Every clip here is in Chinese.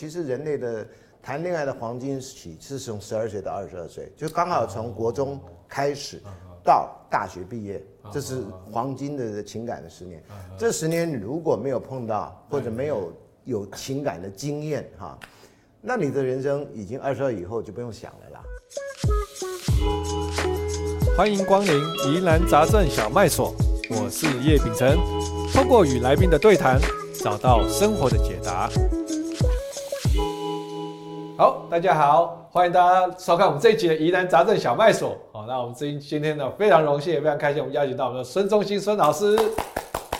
其实人类的谈恋爱的黄金期是从十二岁到二十二岁，就刚好从国中开始到大学毕业，这是黄金的情感的十年。这十年如果没有碰到或者没有有情感的经验哈，那你的人生已经二十二以后就不用想了啦。欢迎光临疑难杂症小麦所，我是叶秉成，通过与来宾的对谈，找到生活的解答。好，大家好，欢迎大家收看我们这一集的疑难杂症小卖所。好，那我们今今天呢，非常荣幸也非常开心，我们邀请到我们的孙中兴孙老师。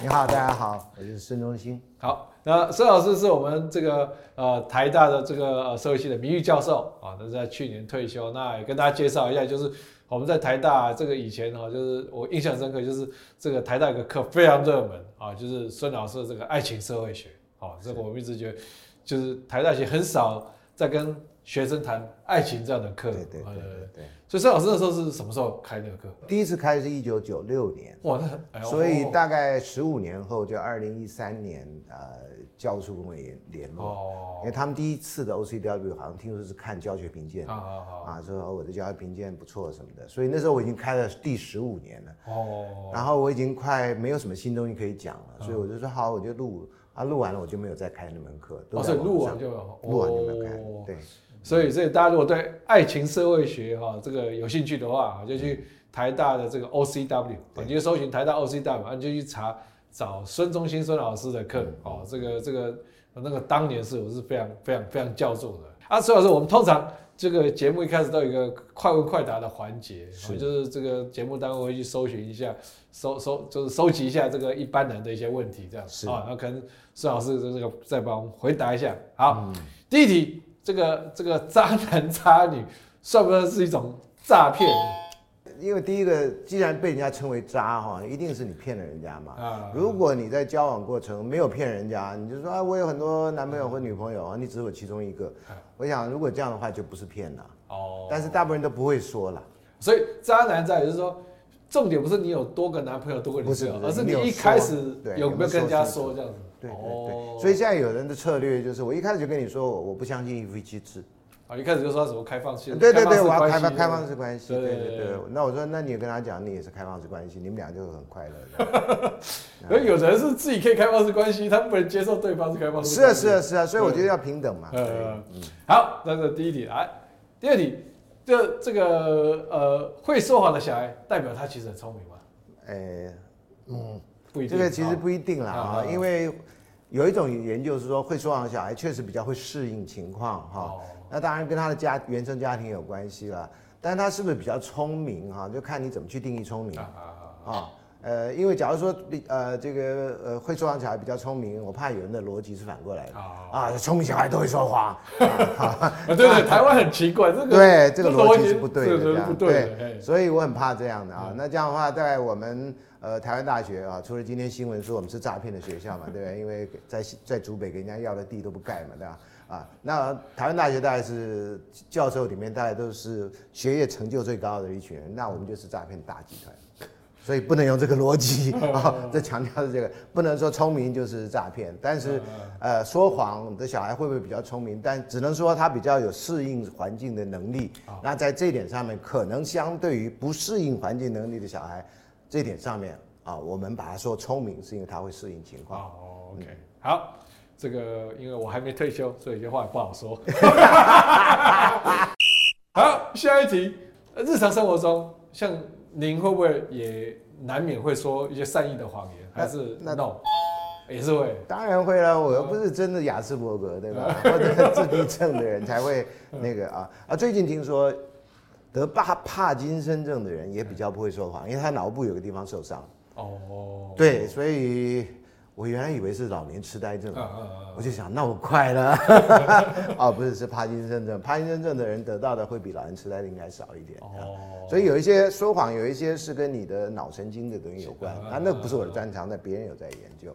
你好，大家好，我是孙中兴。好，那孙老师是我们这个呃台大的这个呃社会系的名誉教授啊，他是在去年退休。那也跟大家介绍一下，就是。我们在台大这个以前哈，就是我印象深刻，就是这个台大有个课非常热门啊，就是孙老师的这个爱情社会学。好，这个我们一直觉得，就是台大其实很少在跟学生谈爱情这样的课。对对对对，对。所以孙老师那时候是什么时候开那个课？第一次开是一九九六年。哇，那所以大概十五年后就二零一三年呃。教务处跟我联联络，因为他们第一次的 OCW 好像听说是看教学评鉴，啊，说我的教学评鉴不错什么的，所以那时候我已经开了第十五年了，哦，然后我已经快没有什么新东西可以讲了，所以我就说好，我就录，啊，录完了我就没有再开那门课，哦，所以录完就录完就没有开，对，所以所以大家如果对爱情社会学哈这个有兴趣的话，就去台大的这个 OCW，你就搜寻台大 OCW，你就去查。找孙中兴孙老师的课哦，这个这个那个当年是我是非常非常非常叫座的。啊。孙老师，我们通常这个节目一开始都有一个快问快答的环节，是就是这个节目单位会去搜寻一下，搜搜就是收集一下这个一般人的一些问题，这样是啊。那可能孙老师这个再帮我们回答一下。好，嗯、第一题，这个这个渣男渣女算不算是一种诈骗？因为第一个，既然被人家称为渣哈，一定是你骗了人家嘛。啊。如果你在交往过程没有骗人家，你就说啊，我有很多男朋友或女朋友啊，你只有其中一个。我想，如果这样的话，就不是骗了。哦。但是大部分人都不会说了。所以渣男在就是说，重点不是你有多个男朋友、多个女朋友，而是你一开始有没有跟人家说这样子。对对对。所以现在有人的策略就是，我一开始就跟你说，我我不相信一夫一妻制。啊，一开始就说什么开放性，对对对，我要开放开放式关系，对对对。那我说，那你也跟他讲，你也是开放式关系，你们俩就很快乐。而有人是自己可以开放式关系，他不能接受对方是开放式。是啊是啊是啊，所以我觉得要平等嘛。嗯嗯。好，那是第一题，来，第二题，这这个呃会说谎的小孩，代表他其实很聪明吗？呃，嗯，不一定。这个其实不一定啦啊，因为有一种研究是说，会说谎的小孩确实比较会适应情况哈。那当然跟他的家原生家庭有关系了，但是他是不是比较聪明哈？就看你怎么去定义聪明啊，啊。呃，因为假如说呃这个呃会说谎小孩比较聪明，我怕有人的逻辑是反过来的啊，聪明小孩都会说谎 啊。对对，台湾很奇怪，这个对这个逻辑是不对的，这样对，所以我很怕这样的啊。那这样的话，在我们呃台湾大学啊，除了今天新闻说我们是诈骗的学校嘛，对不对？因为在在竹北给人家要的地都不盖嘛，对吧？啊，那台湾大学大概是教授里面大概都是学业成就最高的一群人，那我们就是诈骗大集团，所以不能用这个逻辑啊，这强调的这个不能说聪明就是诈骗，但是呃说谎的小孩会不会比较聪明？但只能说他比较有适应环境的能力，那在这一点上面可能相对于不适应环境能力的小孩，这一点上面啊，我们把他说聪明是因为他会适应情况。哦，OK，好。这个因为我还没退休，所以有些话也不好说。好，下一题，日常生活中，像您会不会也难免会说一些善意的谎言？还是那 no？也是会。当然会了，我又不是真的雅斯伯格，对吧？或者自闭症的人才会那个啊啊！最近听说得帕帕金森症的人也比较不会说谎，因为他脑部有个地方受伤。哦。对，所以。我原来以为是老年痴呆症，我就想那我快了，哦，不是，是帕金森症。帕金森症的人得到的会比老年痴呆的应该少一点。哦，所以有一些说谎，有一些是跟你的脑神经的东西有关。啊，那不是我的专长，那别人有在研究。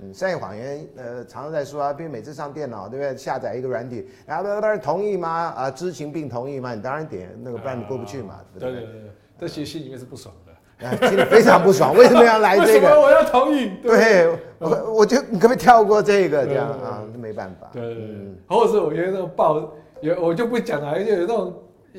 嗯，善意谎言，呃，常常在说啊，比如每次上电脑，对不对？下载一个软体，然后当然同意吗？啊，知情并同意吗？你当然点那个，不然你过不去嘛。对对对，这其实心里面是不爽的。啊，心里非常不爽，为什么要来这个？为什么我要同意？对，对我我就你可不可以跳过这个？这样啊，没办法。对对对，嗯、或者是我觉得那种爆有我就不讲了，而且有那种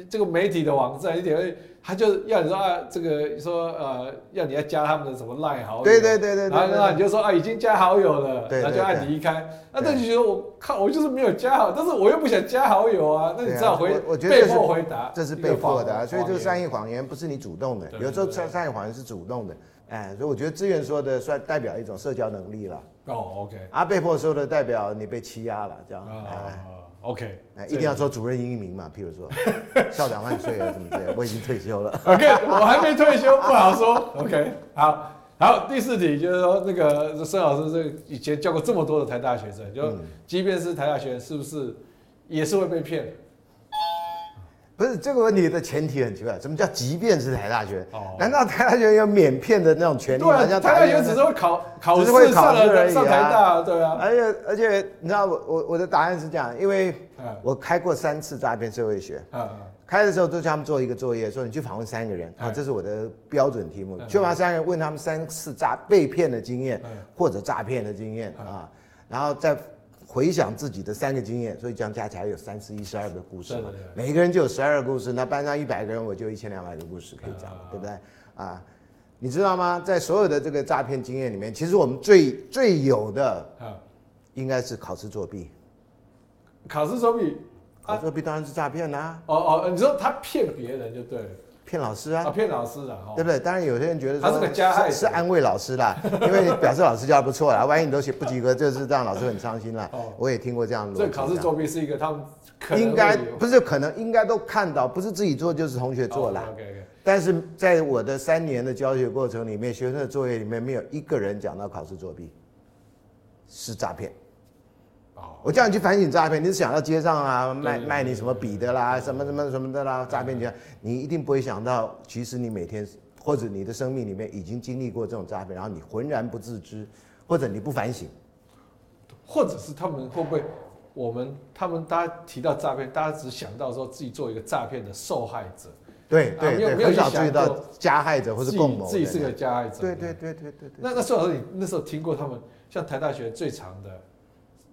这个媒体的网站一点。他就要你说啊，这个说呃，要你要加他们的什么赖好友，对对对对，然后你就说啊，已经加好友了，然后就按离开。那他就觉得我靠，我就是没有加好，但是我又不想加好友啊，那你只好回，我觉得被迫回答，这是被迫的，所以这个善意谎言不是你主动的，有时候善善意谎言是主动的，哎，所以我觉得志愿说的算代表一种社交能力了。哦，OK，啊，被迫说的代表你被欺压了，这样。OK，那一定要说主任英明嘛，譬如说 校长万岁啊，什么之类，我已经退休了。OK，我还没退休，不好说。OK，好，好，第四题就是说，那个孙老师这以前教过这么多的台大学生，就即便是台大学生，是不是也是会被骗？不是这个问题的前提很奇怪，什么叫即便是台大学？哦，难道台大学有免骗的那种权利吗？对，台大学只是会考考试上了上台大，对啊。而且而且你知道我我我的答案是这样，因为我开过三次诈骗社会学，开的时候都叫他们做一个作业，说你去访问三个人啊，这是我的标准题目，去访三个人问他们三次诈被骗的经验或者诈骗的经验啊，然后再。回想自己的三个经验，所以这样加起来有三十一十二个故事嘛，每个人就有十二个故事，那班上一百个人，我就一千两百个故事可以讲，对不对？啊，你知道吗？在所有的这个诈骗经验里面，其实我们最最有的，应该是考试作弊。考试作弊，考试作弊当然是诈骗啦。哦哦，你说他骗别人就对了。骗老师啊！骗老师的，对不对？当然有些人觉得他是个加害，是安慰老师啦，因为表示老师教的不错啦。万一你都写不及格，就是让老师很伤心啦。我也听过这样的。这考试作弊是一个他们应该不是可能应该都看到，不是自己做就是同学做啦。但是在我的三年的教学过程里面，学生的作业里面没有一个人讲到考试作弊是诈骗。我叫你去反省诈骗，你是想到街上啊卖卖你什么笔的啦，什么什么什么的啦，诈骗钱，你一定不会想到，其实你每天或者你的生命里面已经经历过这种诈骗，然后你浑然不自知，或者你不反省，或者是他们会不会，我们他们大家提到诈骗，大家只想到说自己做一个诈骗的受害者，对对对，没有注意到加害者或者共谋，自己是个加害者，对对对对对。那那孙老师，你那时候听过他们像台大学最长的？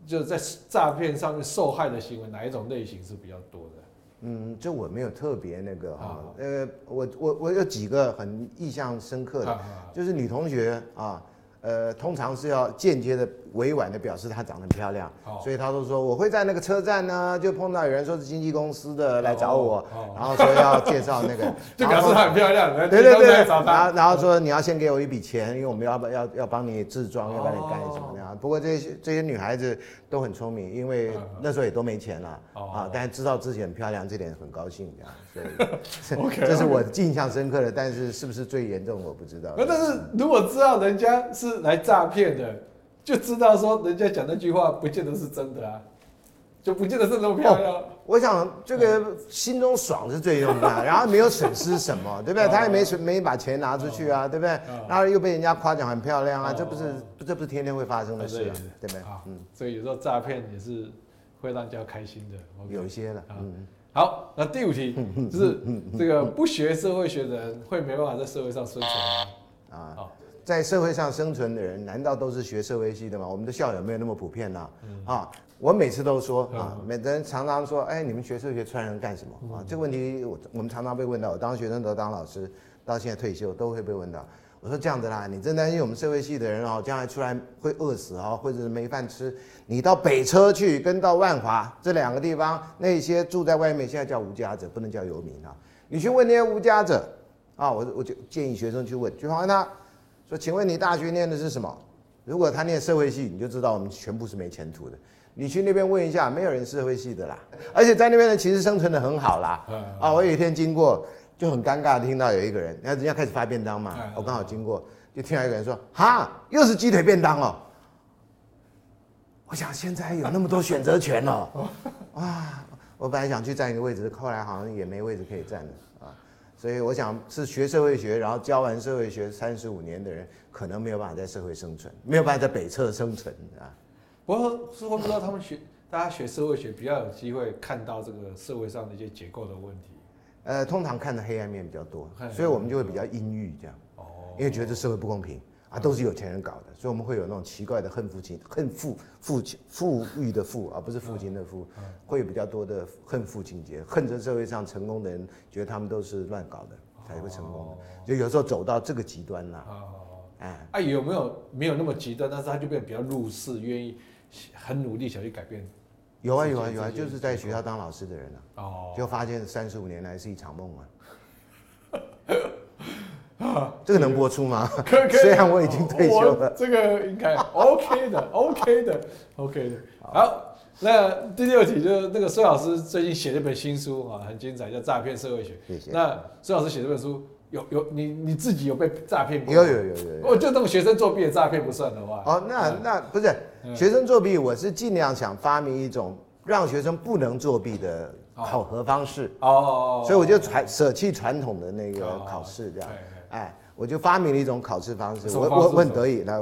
就是在诈骗上面受害的行为，哪一种类型是比较多的？嗯，就我没有特别那个哈，呃，我我我有几个很印象深刻的，就是女同学啊。呃，通常是要间接的、委婉的表示她长得很漂亮，所以她都说我会在那个车站呢，就碰到有人说是经纪公司的来找我，然后说要介绍那个，就表示她很漂亮，对对对，然后然后说你要先给我一笔钱，因为我们要要要帮你置装，要帮你干什么样。不过这些这些女孩子都很聪明，因为那时候也都没钱了啊，但是知道自己很漂亮，这点很高兴这样，所以 这是我印象深刻的，但是是不是最严重我不知道。但是如果知道人家是。来诈骗的，就知道说人家讲那句话不见得是真的啊，就不见得是那么漂亮。哦、我想这个心中爽是最重要的，然后没有损失什么，对不对？他也没损，没把钱拿出去啊，对不对？然后又被人家夸奖很漂亮啊，这不是这不是天天会发生的事啊，对不对？嗯，所以有时候诈骗也是会让人家开心的，有一些了。嗯，好，那第五题 就是这个不学社会学的人会没办法在社会上生存吗？啊，好。在社会上生存的人，难道都是学社会系的吗？我们的校友没有那么普遍呐、啊。我每次都说啊，每个人常常说，哎，你们学社会学出来人干什么啊？这个问题我我们常常被问到。我当学生都当老师，到现在退休都会被问到。我说这样子啦，你真担心我们社会系的人哦，将来出来会饿死哦，或者是没饭吃？你到北车去，跟到万华这两个地方，那些住在外面现在叫无家者，不能叫游民啊。你去问那些无家者啊，我我就建议学生去问，去访问他。说，请问你大学念的是什么？如果他念社会系，你就知道我们全部是没前途的。你去那边问一下，没有人社会系的啦。而且在那边呢，其实生存的很好啦。啊，我有一天经过，就很尴尬的听到有一个人，那人家开始发便当嘛，我刚好经过，就听到一个人说：“哈，又是鸡腿便当哦。”我想现在有那么多选择权哦。啊，我本来想去占一个位置，后来好像也没位置可以占了。所以我想是学社会学，然后教完社会学三十五年的人，可能没有办法在社会生存，没有办法在北侧生存啊。不过似乎不知道他们学，大家学社会学比较有机会看到这个社会上的一些结构的问题。呃，通常看的黑暗面比较多，所以我们就会比较阴郁这样。哦。因为觉得这社会不公平啊，都是有钱人搞的，所以我们会有那种奇怪的恨父亲、恨父父亲富裕的富而不是父亲的父，会有比较多的恨父情节，恨着社会上成功的人，觉得他们都是乱搞的才会成功的，就有时候走到这个极端了。啊，有没有没有那么极端，但是他就变得比较入世，愿意很努力想去改变。有啊有啊有啊，就是在学校当老师的人啊，哦，就发现三十五年来是一场梦啊。这个能播出吗？可以可以。虽然我已经退休了，这个应该 OK 的，OK 的，OK 的。好，那第六题就是那个孙老师最近写了一本新书啊，很精彩，叫《诈骗社会学》。谢谢。那孙老师写这本书。有有你你自己有被诈骗过？有有有有有。哦，就那种学生作弊的诈骗不算的话。哦，那那不是学生作弊，我是尽量想发明一种让学生不能作弊的考核方式。哦。所以我就传舍弃传统的那个考试这样。哎，我就发明了一种考试方式。我我我很得意，来，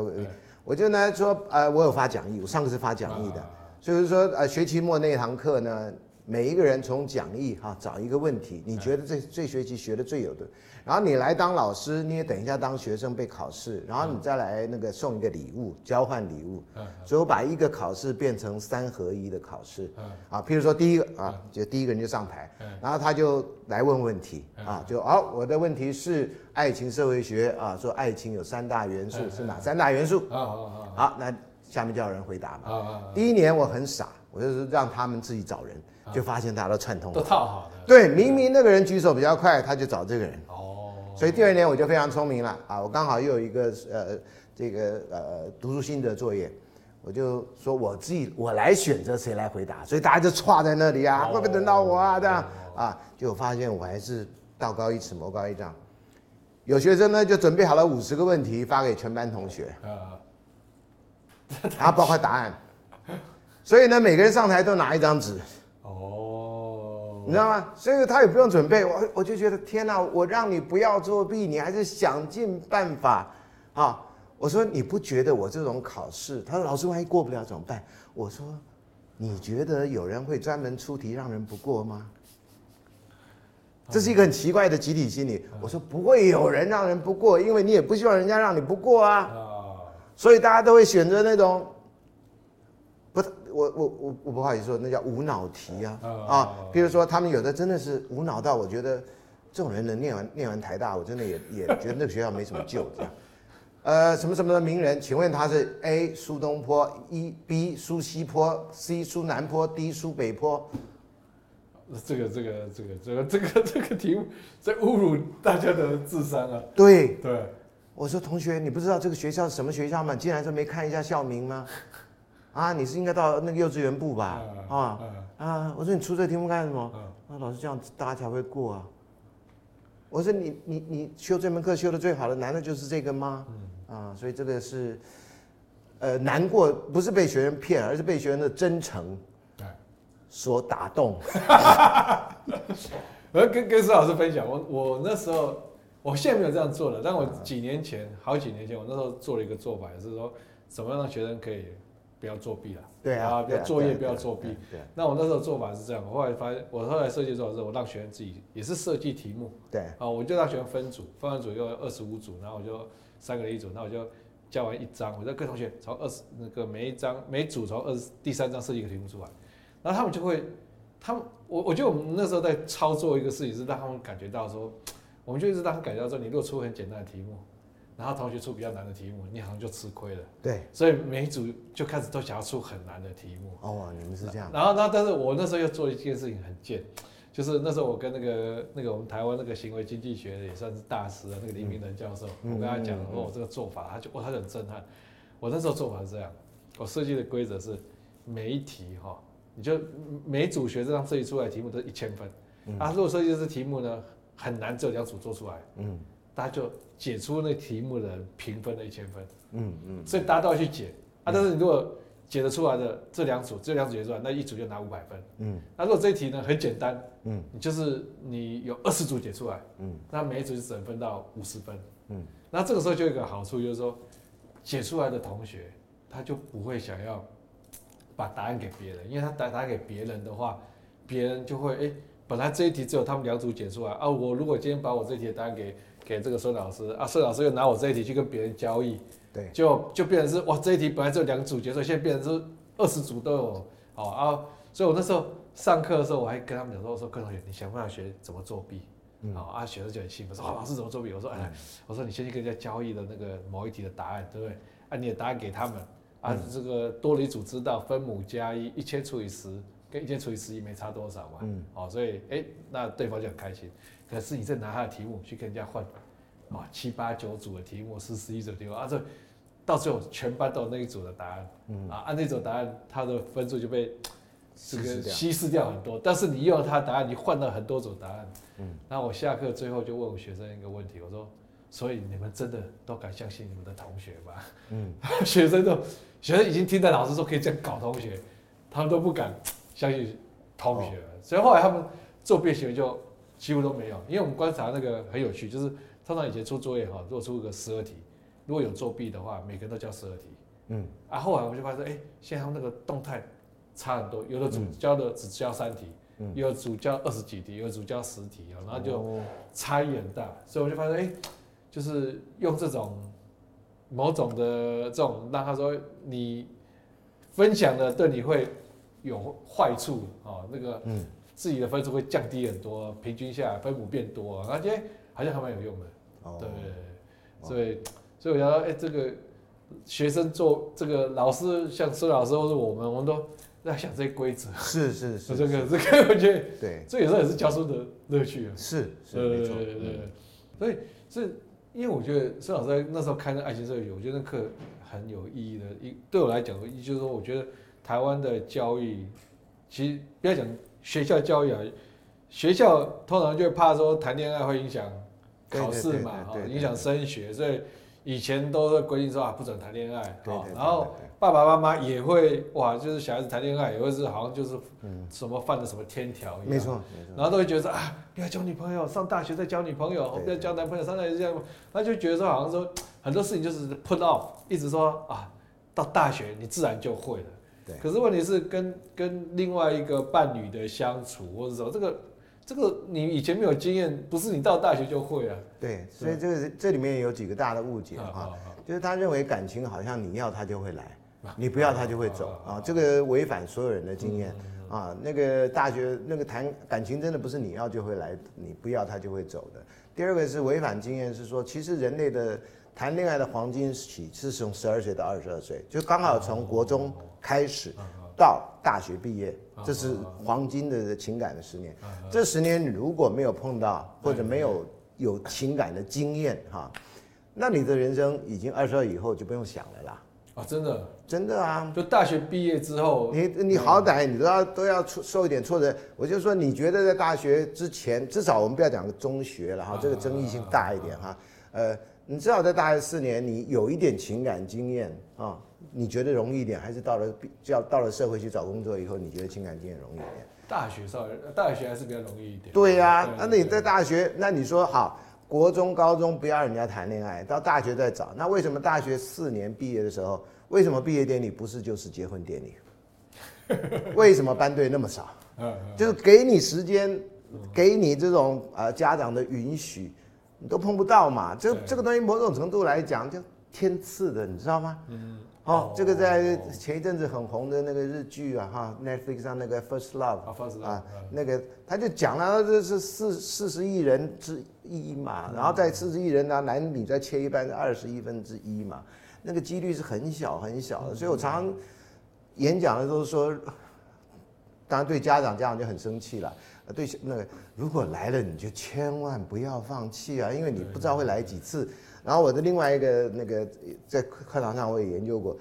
我就呢说，呃，我有发讲义，我上个是发讲义的，所以说呃学期末那一堂课呢，每一个人从讲义哈找一个问题，你觉得这这学期学的最有的。然后你来当老师，你也等一下当学生被考试，然后你再来那个送一个礼物，交换礼物。所以我把一个考试变成三合一的考试。啊，譬如说第一个啊，就第一个人就上台，然后他就来问问题啊，就哦，我的问题是爱情社会学啊，说爱情有三大元素，是哪三大元素？好，那下面就有人回答嘛。第一年我很傻，我就是让他们自己找人，就发现大家都串通，都套好的。对，明明那个人举手比较快，他就找这个人。哦所以第二年我就非常聪明了啊！我刚好又有一个呃这个呃读书心得作业，我就说我自己我来选择谁来回答，所以大家就歘在那里啊，会不会等到我啊？这样啊，就发现我还是道高一尺魔高一丈。有学生呢就准备好了五十个问题发给全班同学，然后包括答案，所以呢每个人上台都拿一张纸。你知道吗？所以他也不用准备，我我就觉得天哪！我让你不要作弊，你还是想尽办法啊！我说你不觉得我这种考试？他说老师万一过不了怎么办？我说你觉得有人会专门出题让人不过吗？这是一个很奇怪的集体心理。我说不会有人让人不过，因为你也不希望人家让你不过啊。所以大家都会选择那种。我我我我不好意思说，那叫无脑题啊啊！比如说他们有的真的是无脑到，我觉得这种人能念完念完台大，我真的也也觉得那个学校没什么救这样。呃，什么什么的名人，请问他是 A 苏东坡，一 B 苏西坡，C 苏南坡，D 苏北坡？这个这个这个这个这个这个题目在侮辱大家的智商啊！对对，我说同学，你不知道这个学校是什么学校吗？竟然说没看一下校名吗？啊，你是应该到那个幼稚园部吧？啊啊！我说你出这个题目干什么？那老师这样大家才会过啊。我说你你你修这门课修的最好的，难道就是这个吗？啊，所以这个是，呃，难过不是被学生骗，而是被学生的真诚，所打动。我要跟跟施老师分享，我我那时候，我现在没有这样做了，但我几年前，好几年前，我那时候做了一个做法，也是说，怎么样让学生可以。不要作弊了，对啊，不要作业不要作弊。那我那时候做法是这样，我后来发现，我后来设计做法是，我让学生自己也是设计题目。对，啊，我就让学生分组，分完组有二十五组，然后我就三个人一组，那我就教完一章，我就跟同学从二十那个每一章每组从二十第三章设计一个题目出来，然后他们就会，他们我我觉得我们那时候在操作一个事情是让他们感觉到说，我们就一直让他们感觉到说，你如果出很简单的题目。然后同学出比较难的题目，你好像就吃亏了。对，所以每一组就开始都想要出很难的题目。哦，你们是这样。然后，那但是我那时候又做一件事情很贱，就是那时候我跟那个那个我们台湾那个行为经济学的也算是大师的那个林明仁教授，嗯、我跟他讲说我这个做法，他就哇，他就很震撼。我那时候做法是这样，我设计的规则是每一题哈，你就每组学生设计出来的题目都是一千分。嗯、啊，如果设计这题目呢很难，只有两组做出来，嗯，大家就。解出那题目的人评分的一千分，嗯嗯，嗯，所以大家都要去解啊。但是你如果解得出来的这两组，这两组解出来，那一组就拿五百分，嗯。那如果这一题呢很简单，嗯，你就是你有二十组解出来，嗯，那每一组就只能分到五十分，嗯。那这个时候就有一个好处，就是说解出来的同学他就不会想要把答案给别人，因为他答答案给别人的话，别人就会哎。本来这一题只有他们两组解出来啊，我如果今天把我这一题的答案给给这个孙老师啊，孙老师又拿我这一题去跟别人交易，对，就就变成是哇，这一题本来只有两组解出来，现在变成是二十组都有，好啊，所以我那时候上课的时候，我还跟他们讲说，我说各位同学，你想办法学怎么作弊。好、嗯、啊，学生就很兴奋，说：“老师怎么作弊？”我说：“哎，我说你先去跟人家交易的那个某一题的答案，对不对？啊，你的答案给他们，啊，这个多理组知道分母加一，一千除以十跟一千除以十一没差多少嘛。嗯，好，所以哎，那对方就很开心。可是你再拿他的题目去跟人家换，啊，七八九组的题目，十十一组的题目，啊，这到最后全班都有那一组的答案，嗯，啊，按那组答案，他的分数就被。”这个稀释掉很多，但是你用他答案，你换了很多种答案。嗯，然后我下课最后就问我学生一个问题，我说：所以你们真的都敢相信你们的同学吗？嗯，学生都，学生已经听到老师说可以这样搞同学，他们都不敢相信同学了。所以后来他们作弊行为就几乎都没有，因为我们观察那个很有趣，就是通常以前出作业哈，如果出个十二题，如果有作弊的话，每个人都交十二题。嗯，啊，后来我就发现，哎，现在他们那个动态。差很多，有的组教的只教三题，嗯、有的组教二十几题，有的组教十题啊，然后就差异很大，所以我就发现，哎、欸，就是用这种某种的这种，让他说你分享的对你会有坏处啊，那个自己的分数会降低很多，平均下来分母变多，而且好像还蛮有用的，对，所以所以我觉得，哎，这个学生做这个老师，像孙老师或者我们，我们都。在想这些规则，是 是是，这个这个我觉得对，这有时候也是教书的乐趣啊。是，是对对对对，所以是，因为我觉得孙老师在那时候开那爱情社会，我觉得那课很有意义的。一对我来讲，就是说，我觉得台湾的教育，其实不要讲学校教育啊，学校通常就会怕说谈恋爱会影响考试嘛，哈，影响升学，所以以前都是规定说啊，不准谈恋爱，啊，然后。爸爸妈妈也会哇，就是小孩子谈恋爱也会是好像就是什么犯了什么天条一样，没错，然后都会觉得说啊，不要交女朋友，上大学再交女朋友，不要交男朋友，上大学这样，他就觉得说好像说很多事情就是 put off，一直说啊，到大学你自然就会了。对。可是问题是跟跟另外一个伴侣的相处，或者说这个这个你以前没有经验，不是你到大学就会啊。对，所以这个这里面有几个大的误解哈，就是他认为感情好像你要他就会来。你不要他就会走啊，这个违反所有人的经验啊。那个大学那个谈感情真的不是你要就会来，你不要他就会走的。第二个是违反经验，是说其实人类的谈恋爱的黄金期是从十二岁到二十二岁，就刚好从国中开始到大学毕业，这是黄金的情感的十年。这十年如果没有碰到或者没有有情感的经验哈，那你的人生已经二十二以后就不用想了啦。啊，真的，真的啊！就大学毕业之后，你你好歹你都要都要受一点挫折。我就说，你觉得在大学之前，至少我们不要讲个中学了哈，这个争议性大一点哈。呃，你至少在大学四年，你有一点情感经验啊，你觉得容易一点，还是到了就要到了社会去找工作以后，你觉得情感经验容易一点？大学稍微，大学还是比较容易一点。对呀，那你在大学，那你说好。国中、高中不要人家谈恋爱，到大学再找。那为什么大学四年毕业的时候，为什么毕业典礼不是就是结婚典礼？为什么班队那么少？就是给你时间，给你这种呃家长的允许，你都碰不到嘛。这这个东西某种程度来讲，就天赐的，你知道吗？嗯。哦，这个在前一阵子很红的那个日剧啊，哈，Netflix 上那个 First Love 啊 first 啊，那个他就讲了，这是四四十亿人之一嘛，然后在四十亿人呢，男女再切一半，二十亿分之一嘛，那个几率是很小很小的，所以我常常演讲的时候说，当然对家长，家长就很生气了，对那个如果来了你就千万不要放弃啊，因为你不知道会来几次。然后我的另外一个那个在课堂上我也研究过，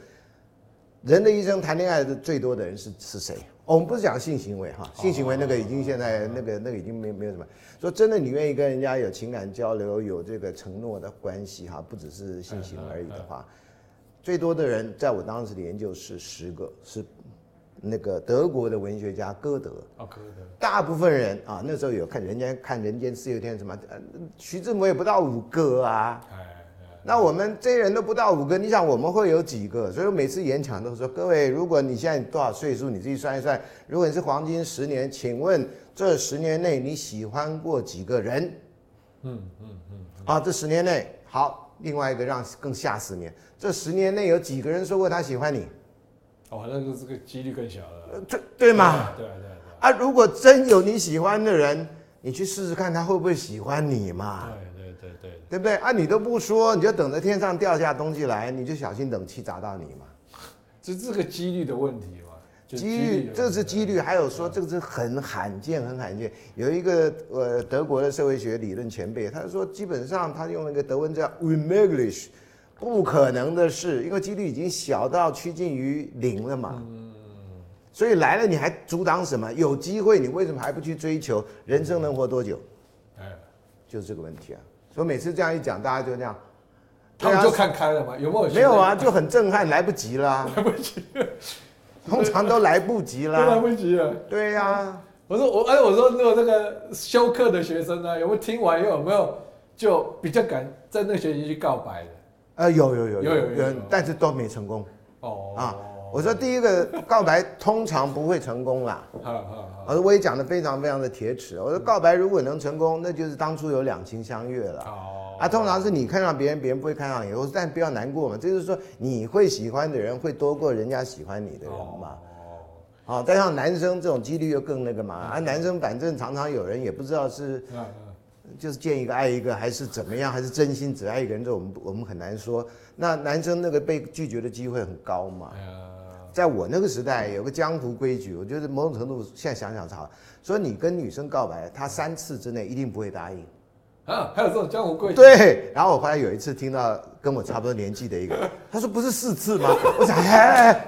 人的一生谈恋爱的最多的人是是谁？我们不是讲性行为哈，性行为那个已经现在那个那个已经没没有什么。说真的，你愿意跟人家有情感交流，有这个承诺的关系哈，不只是性行为而已的话，最多的人在我当时的研究是十个是。那个德国的文学家歌德，哦，歌德，大部分人啊，那时候有看人家看《人间四月天》什么，徐志摩也不到五个啊，哎那我们这些人都不到五个，你想我们会有几个？所以我每次演讲都说，各位，如果你现在多少岁数，你自己算一算。如果你是黄金十年，请问这十年内你喜欢过几个人？嗯嗯嗯。啊，这十年内好，另外一个让更吓死你，这十年内有几个人说过他喜欢你？哦，那就这个几率更小了。对对嘛？对对对。啊，如果真有你喜欢的人，你去试试看他会不会喜欢你嘛？对对对对，对不对？啊，你都不说，你就等着天上掉下东西来，你就小心冷气砸到你嘛。这这个几率的问题嘛？几率，这是几率。还有说这个是很罕见，很罕见。有一个呃德国的社会学理论前辈，他说基本上他用那个德文叫 unmöglich。不可能的事，因为几率已经小到趋近于零了嘛。嗯。所以来了你还阻挡什么？有机会你为什么还不去追求？人生能活多久？哎，就是这个问题啊。所以每次这样一讲，大家就那样。他们就看开了吗？有没有？没有啊，就很震撼，来不及了。来不及了。通常都来不及了。都来不及了。对呀。我说我哎，我说如果这个休课的学生呢，有没有听完以后有没有就比较敢在那个学期去告白的？呃，有有有有有，有，但是都没成功。哦啊，我说第一个告白通常不会成功啦。我说我也讲的非常非常的铁齿。我说告白如果能成功，那就是当初有两情相悦了。哦啊，通常是你看上别人，别人不会看上你。我说但不要难过嘛，这就是说你会喜欢的人会多过人家喜欢你的人嘛。哦，啊，再像男生这种几率又更那个嘛。啊，男生反正常常有人也不知道是。就是见一个爱一个，还是怎么样，还是真心只爱一个人，这我们我们很难说。那男生那个被拒绝的机会很高嘛？在我那个时代，有个江湖规矩，我觉得某种程度现在想想好，说你跟女生告白，她三次之内一定不会答应。啊，还有这种江湖规矩？对。然后我后来有一次听到跟我差不多年纪的一个，他说不是四次吗？我想，哎，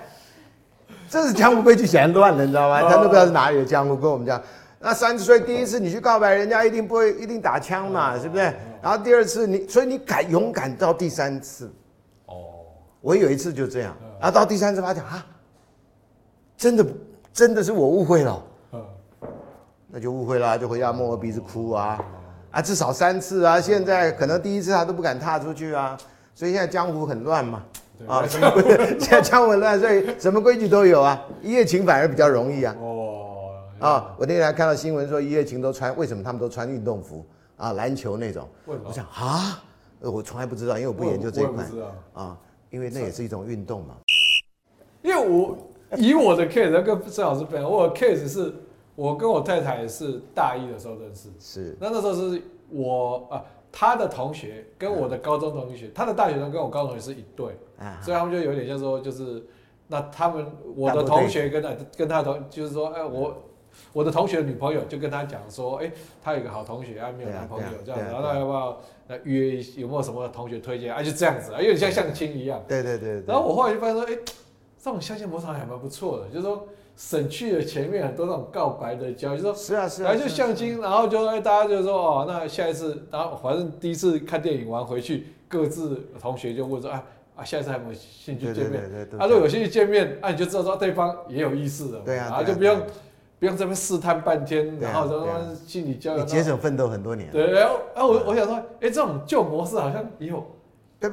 这是江湖规矩显乱了，你知道吗？他都不知道是哪里的江湖，跟我们讲。那三十岁第一次你去告白，人家一定不会一定打枪嘛，是不是？然后第二次你，所以你敢勇敢到第三次。哦，我有一次就这样，然后到第三次发现啊，真的真的是我误会了。那就误会了，就回家摸摸鼻子哭啊啊！至少三次啊，现在可能第一次他都不敢踏出去啊，所以现在江湖很乱嘛。啊，什么规？现在江湖很乱，所以什么规矩都有啊。一夜情反而比较容易啊。啊！我那天还看到新闻说一夜情都穿，为什么他们都穿运动服啊？篮球那种。我想啊，我从来不知道，因为我不研究这一块。啊，因为那也是一种运动嘛。因为我以我的 case 跟郑老师分享，我的 case 是我跟我太太是大一的时候认识。是。那那时候是我啊，他的同学跟我的高中同学，他的大学生跟我高中同学是一对。啊。所以他们就有点像说，就是那他们我的同学跟他跟他同，就是说，哎，我。我的同学的女朋友就跟他讲说，哎、欸，他有个好同学，啊，没有男朋友这样子，然后他要不要来约？有没有什么同学推荐？啊，就这样子，啊，有点像相亲一样。对对对。然后我后来就发现说，哎、欸，这种相亲模式还蛮不错的，就是说省去了前面很多那种告白的交易，就是说是啊是啊，然后就相亲，然后就哎大家就说哦，那下一次，然后反正第一次看电影完回去，各自同学就问说，啊啊，下一次还有没有兴趣见面？啊，如果有兴趣见面，啊，你就知道说对方也有意思的，对啊，然后就不用。不用这边试探半天，然后在那心理交流，你节省奋斗很多年。对，然后啊，我我想说，哎，这种旧模式好像也有，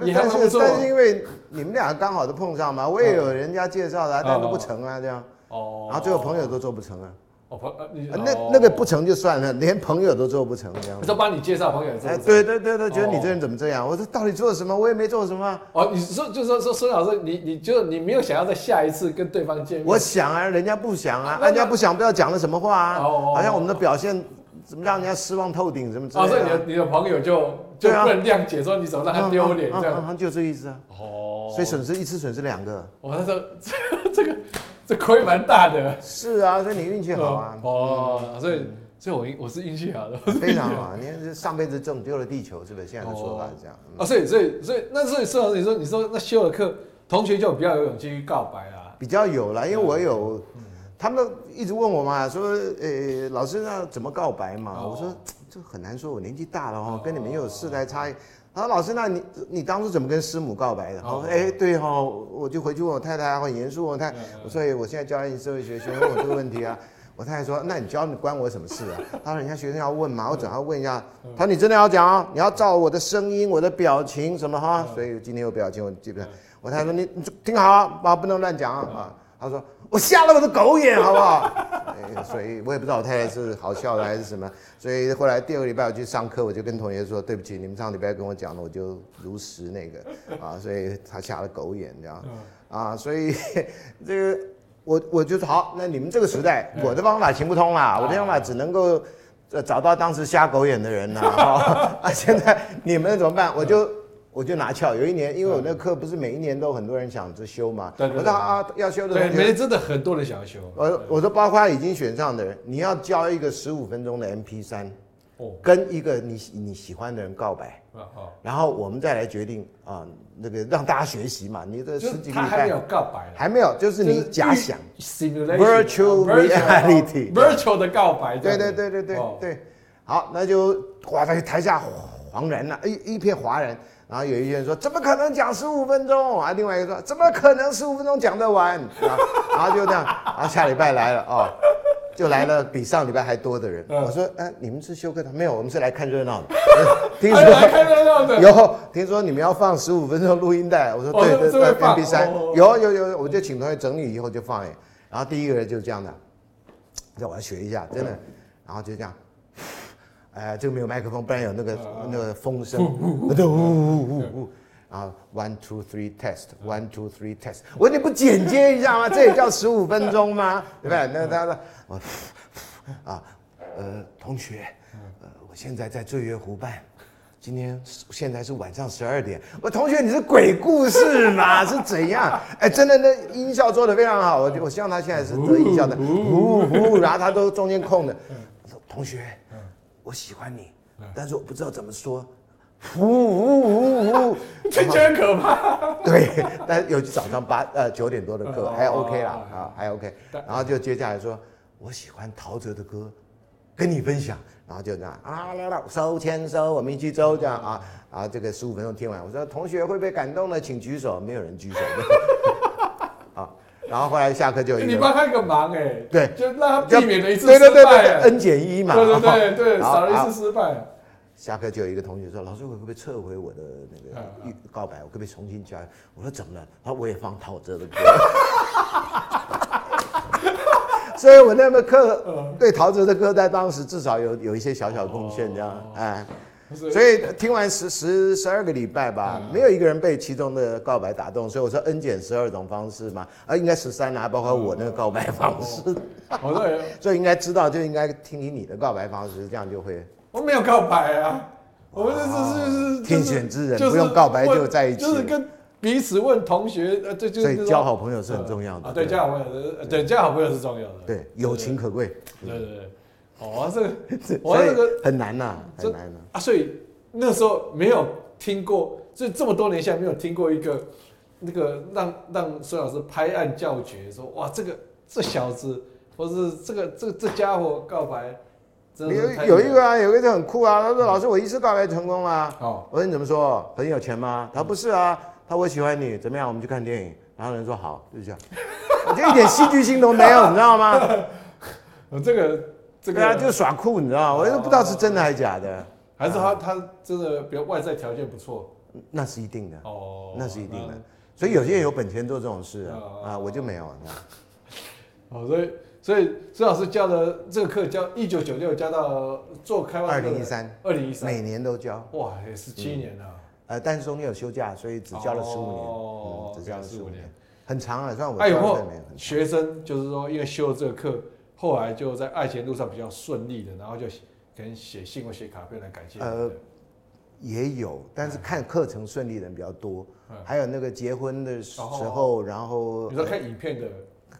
也还不错。但是因为你们俩刚好都碰上嘛，我也有人家介绍的，但都不成啊，这样。哦。然后最后朋友都做不成啊。哦，朋那那个不成就算了，连朋友都做不成这样。都帮你介绍朋友，哎，对对对对，觉得你这人怎么这样？我说到底做了什么？我也没做什么。哦，你说就说说孙老师，你你就你没有想要在下一次跟对方见面？我想啊，人家不想啊，人家不想，不知道讲了什么话啊？好像我们的表现怎么让人家失望透顶，什么之类的。所以你的你的朋友就就不能谅解，说你怎么让他丢脸这样？就这意思啊。哦。所以损失一次，损失两个。我说这 这个。这亏蛮大的，是啊，所以你运气好啊。哦，所以所以我我是运气好的，非常好。你看这上辈子拯救了地球，是不是？现在的说法是这样。啊，所以所以所以那所以孙老师，你说你说那修了课，同学就比较有勇气去告白啦。比较有啦，因为我有，他们一直问我嘛，说呃老师那怎么告白嘛？我说这很难说，我年纪大了哦，跟你们又有世代差异。他说：“老师，那你你当初怎么跟师母告白的？”哦，哎，对哈，我就回去问我太太，很严肃问我太太。我说：“我现在教你社会学，学问我这个问题啊。”我太太说：“那你教你关我什么事啊？” 他说：“人家学生要问嘛，我总要问一下。”他说：“你真的要讲啊？你要照我的声音、我的表情什么哈？所以今天有表情，我基本上。”我太太说：“你你听好啊，不能乱讲啊。”啊，他说：“我瞎了我的狗眼，好不好？”所以我也不知道我太太是好笑的还是什么。所以后来第二个礼拜我去上课，我就跟同学说：“对不起，你们上礼拜跟我讲的，我就如实那个 啊。”所以他瞎了狗眼这样啊，所以 这个。我我就说好，那你们这个时代，我的方法行不通啦，我的方法只能够找到当时瞎狗眼的人呐，啊，现在你们怎么办？我就我就拿翘。有一年，因为我那课不是每一年都很多人想着修嘛，我说啊要修的，对，每年真的很多人想要修。我我说包括已经选上的人，你要交一个十五分钟的 MP 三。跟一个你你喜欢的人告白，然后我们再来决定啊，那个让大家学习嘛。你这十几个礼拜还没有告白，还没有，就是你假想，virtual reality，virtual 的告白。对对对对对对，好，那就哇，在台下哗然了，一一片哗然。然后有一些人说，怎么可能讲十五分钟啊？另外一个说，怎么可能十五分钟讲得完？然后就这样，然后下礼拜来了哦。就来了比上礼拜还多的人。我说，哎，你们是修课的？没有，我们是来看热闹的。听说来看热闹的。有，听说你们要放十五分钟录音带。我说对对对，MP3 有有有，我就请同学整理以后就放。然后第一个人就是这样的，让我来学一下，真的。然后就这样，哎，这个没有麦克风，不然有那个那个风声，呜呜呜呜。然后，one two three test，one two three test，我说你不剪接一下吗？这也叫十五分钟吗？对不对？那他说我 啊，呃，同学，呃，我现在在醉月湖畔，今天现在是晚上十二点。我同学，你是鬼故事吗？是怎样？哎，真的，那音效做的非常好。我我希望他现在是得音效的，呜呜，然后他都中间空的。同学，我喜欢你，但是我不知道怎么说。呜呜呜呜，听起来很可怕。对，但有早上八呃九点多的课还 OK 啦，啊还 OK。然后就接下来说，我喜欢陶喆的歌，跟你分享。然后就这样啊来了，收签收，我们一起走这样啊。然后这个十五分钟听完，我说同学会被感动的，请举手。没有人举手。啊，然后后来下课就你帮他一个忙哎，对，就让他避免了一次失败。对对对，N 减一嘛。对对对对，少了一次失败。下课就有一个同学说：“老师，我可不可以撤回我的那个告白？我可不可以重新加？”我说：“怎么了？”他说：“我也放陶喆的歌。” 所以，我那门课对陶喆的歌在当时至少有有一些小小贡献，这样哎。所以听完十十十二个礼拜吧，没有一个人被其中的告白打动。所以我说 N 减十二种方式嘛，啊，应该十三啊，包括我那个告白方式。所以应该知道，就应该听听你的告白方式，这样就会。我没有告白啊，我们这是是天选之人，不用告白就在一起，就是跟彼此问同学，呃，这就所以交好朋友是很重要的啊，对，交好朋友，对，交好朋友是重要的，对，友情可贵，对对对，哦，这个，我这个很难呐，很难呐啊，所以那时候没有听过，所以这么多年下来没有听过一个那个让让孙老师拍案叫绝，说哇，这个这小子，或是这个这这家伙告白。有有一个啊，有一个就很酷啊。他说：“老师，我一次告白成功了。”哦，我说：“你怎么说？很有钱吗？”他说：“不是啊。”他说：“我喜欢你，怎么样？我们去看电影。”然后人说：“好，就这样。”我就一点戏剧性都没有，你知道吗？我这个这个啊，就耍酷，你知道吗？我都不知道是真的还是假的。还是他他真的比如外在条件不错，那是一定的哦，那是一定的。所以有些人有本钱做这种事啊，我就没有。哦，所以。所以孙老师教的这个课教一九九六教到做开发二零一三，二零一三，每年都教。哇，也是七年了。呃，但是中间有休假，所以只教了十五年。哦，只教了十五年，很长了，算我。哎呦，学生就是说，因为修了这个课，后来就在爱情路上比较顺利的，然后就可能写信或写卡片来感谢。呃，也有，但是看课程顺利的人比较多。还有那个结婚的时候，然后比如说看影片的。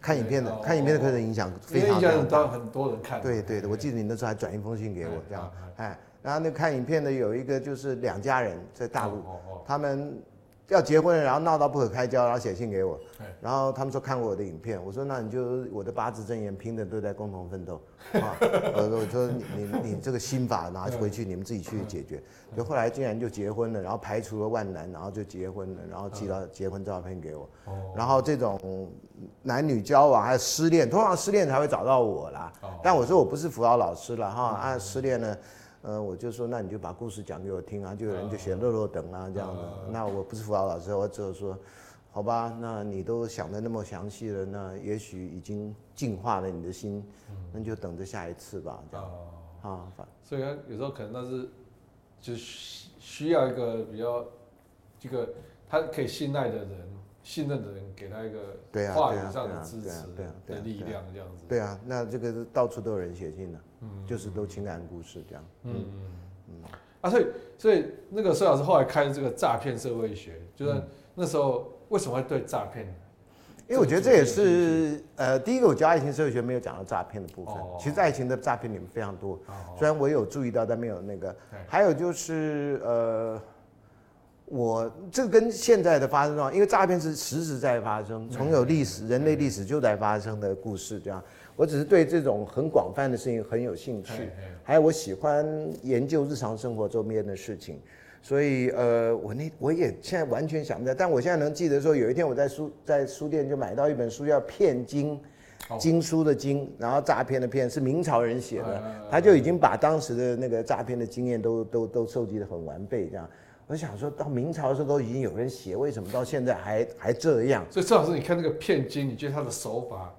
看影片的，看影片的课程影响非常大。影响很多人看。对对的，我记得你那时候还转一封信给我，这样，哎，然后那看影片的有一个就是两家人在大陆，他们要结婚了，然后闹到不可开交，然后写信给我，然后他们说看过我的影片，我说那你就我的八字真言拼的都在共同奋斗。啊，我说你你你这个心法拿回去你们自己去解决，就后来竟然就结婚了，然后排除了万难，然后就结婚了，然后寄到结婚照片给我，然后这种男女交往还有失恋，通常失恋才会找到我啦，但我说我不是辅导老师了哈，啊失恋呢。呃，我就说，那你就把故事讲给我听啊，就有人就写乐乐等啊这样的。那我不是辅导老师，我只有说，好吧，那你都想的那么详细了，那也许已经净化了你的心，那就等着下一次吧，这样。啊，所以他有时候可能那是，就需要一个比较，这个他可以信赖的人，信任的人，给他一个话语上的支持的力量，这样子。对啊，那这个到处都有人写信的。就是都情感故事这样，嗯嗯嗯，啊，所以所以那个孙老师后来开的这个诈骗社会学，就是那时候为什么会对诈骗？因为我觉得这也是呃，第一个我教爱情社会学没有讲到诈骗的部分，其实爱情的诈骗里面非常多，虽然我有注意到，但没有那个。还有就是呃，我这跟现在的发生状况，因为诈骗是实实在在发生，从有历史，人类历史就在发生的故事这样。我只是对这种很广泛的事情很有兴趣，还有我喜欢研究日常生活周边的事情，所以呃，我那我也现在完全想不到，但我现在能记得说，有一天我在书在书店就买到一本书，叫《骗经》，经书的经，然后诈骗的骗是明朝人写的，他就已经把当时的那个诈骗的经验都都都收集的很完备，这样。我想说到明朝的时候都已经有人写，为什么到现在还还这样？所以郑老师，你看那个骗经，你觉得他的手法？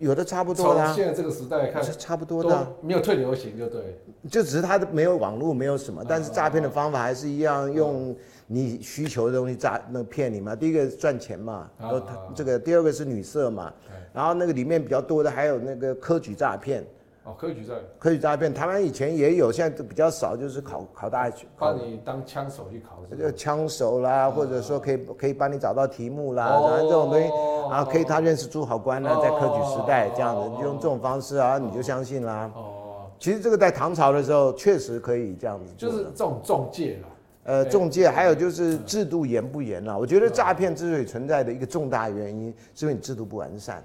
有的差不多的，现在这个时代看是差不多的，没有退流行就对，就只是它没有网络，没有什么，但是诈骗的方法还是一样，用你需求的东西诈那骗你嘛。第一个赚钱嘛，然后这个第二个是女色嘛，然后那个里面比较多的还有那个科举诈骗。哦，科举在科举诈骗，台湾以前也有，现在都比较少，就是考考大学，帮你当枪手去考，就枪手啦，或者说可以可以帮你找到题目啦，然后这种东西，然后可以他认识诸好官呢，在科举时代这样子，就用这种方式啊，你就相信啦。哦，其实这个在唐朝的时候确实可以这样子，就是这种中介啦，呃，中介，还有就是制度严不严啦？我觉得诈骗之所以存在的一个重大原因，是因为你制度不完善。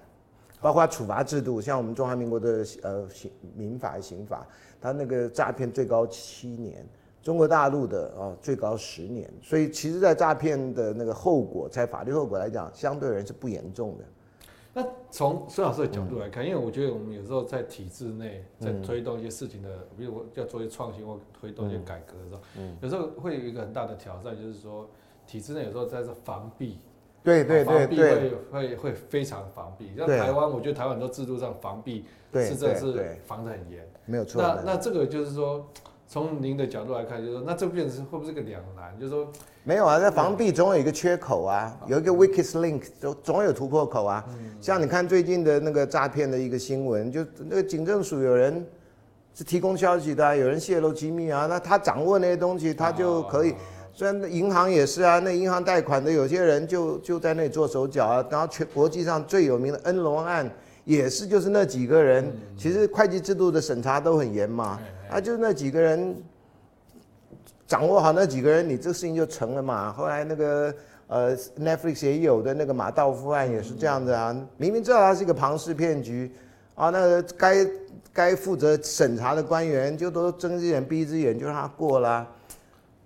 包括处罚制度，像我们中华民国的呃刑民法刑法，它那个诈骗最高七年，中国大陆的啊最高十年，所以其实，在诈骗的那个后果，在法律后果来讲，相对而言是不严重的。那从孙老师的角度来看，嗯、因为我觉得我们有时候在体制内在推动一些事情的，比如我要做一些创新或推动一些改革的时候，嗯、有时候会有一个很大的挑战，就是说体制内有时候在这防弊。对对对对，会会会非常防弊。像台湾，我觉得台湾很多制度上防弊是真的是防得很严，没有错。那那这个就是说，从您的角度来看，就是说，那这变成会不会是个两难？就是说，没有啊，那防弊总有一个缺口啊，有一个 weakest link，总总有突破口啊。像你看最近的那个诈骗的一个新闻，就那个警政署有人是提供消息的，有人泄露机密啊，那他掌握那些东西，他就可以。虽然银行也是啊，那银行贷款的有些人就就在那里做手脚啊，然后全国际上最有名的恩隆案也是就是那几个人，其实会计制度的审查都很严嘛，啊，就那几个人掌握好那几个人，你这个事情就成了嘛。后来那个呃 Netflix 也有的那个马道夫案也是这样子啊，明明知道他是一个庞氏骗局啊，那个该该负责审查的官员就都睁只眼闭一只眼就让他过了。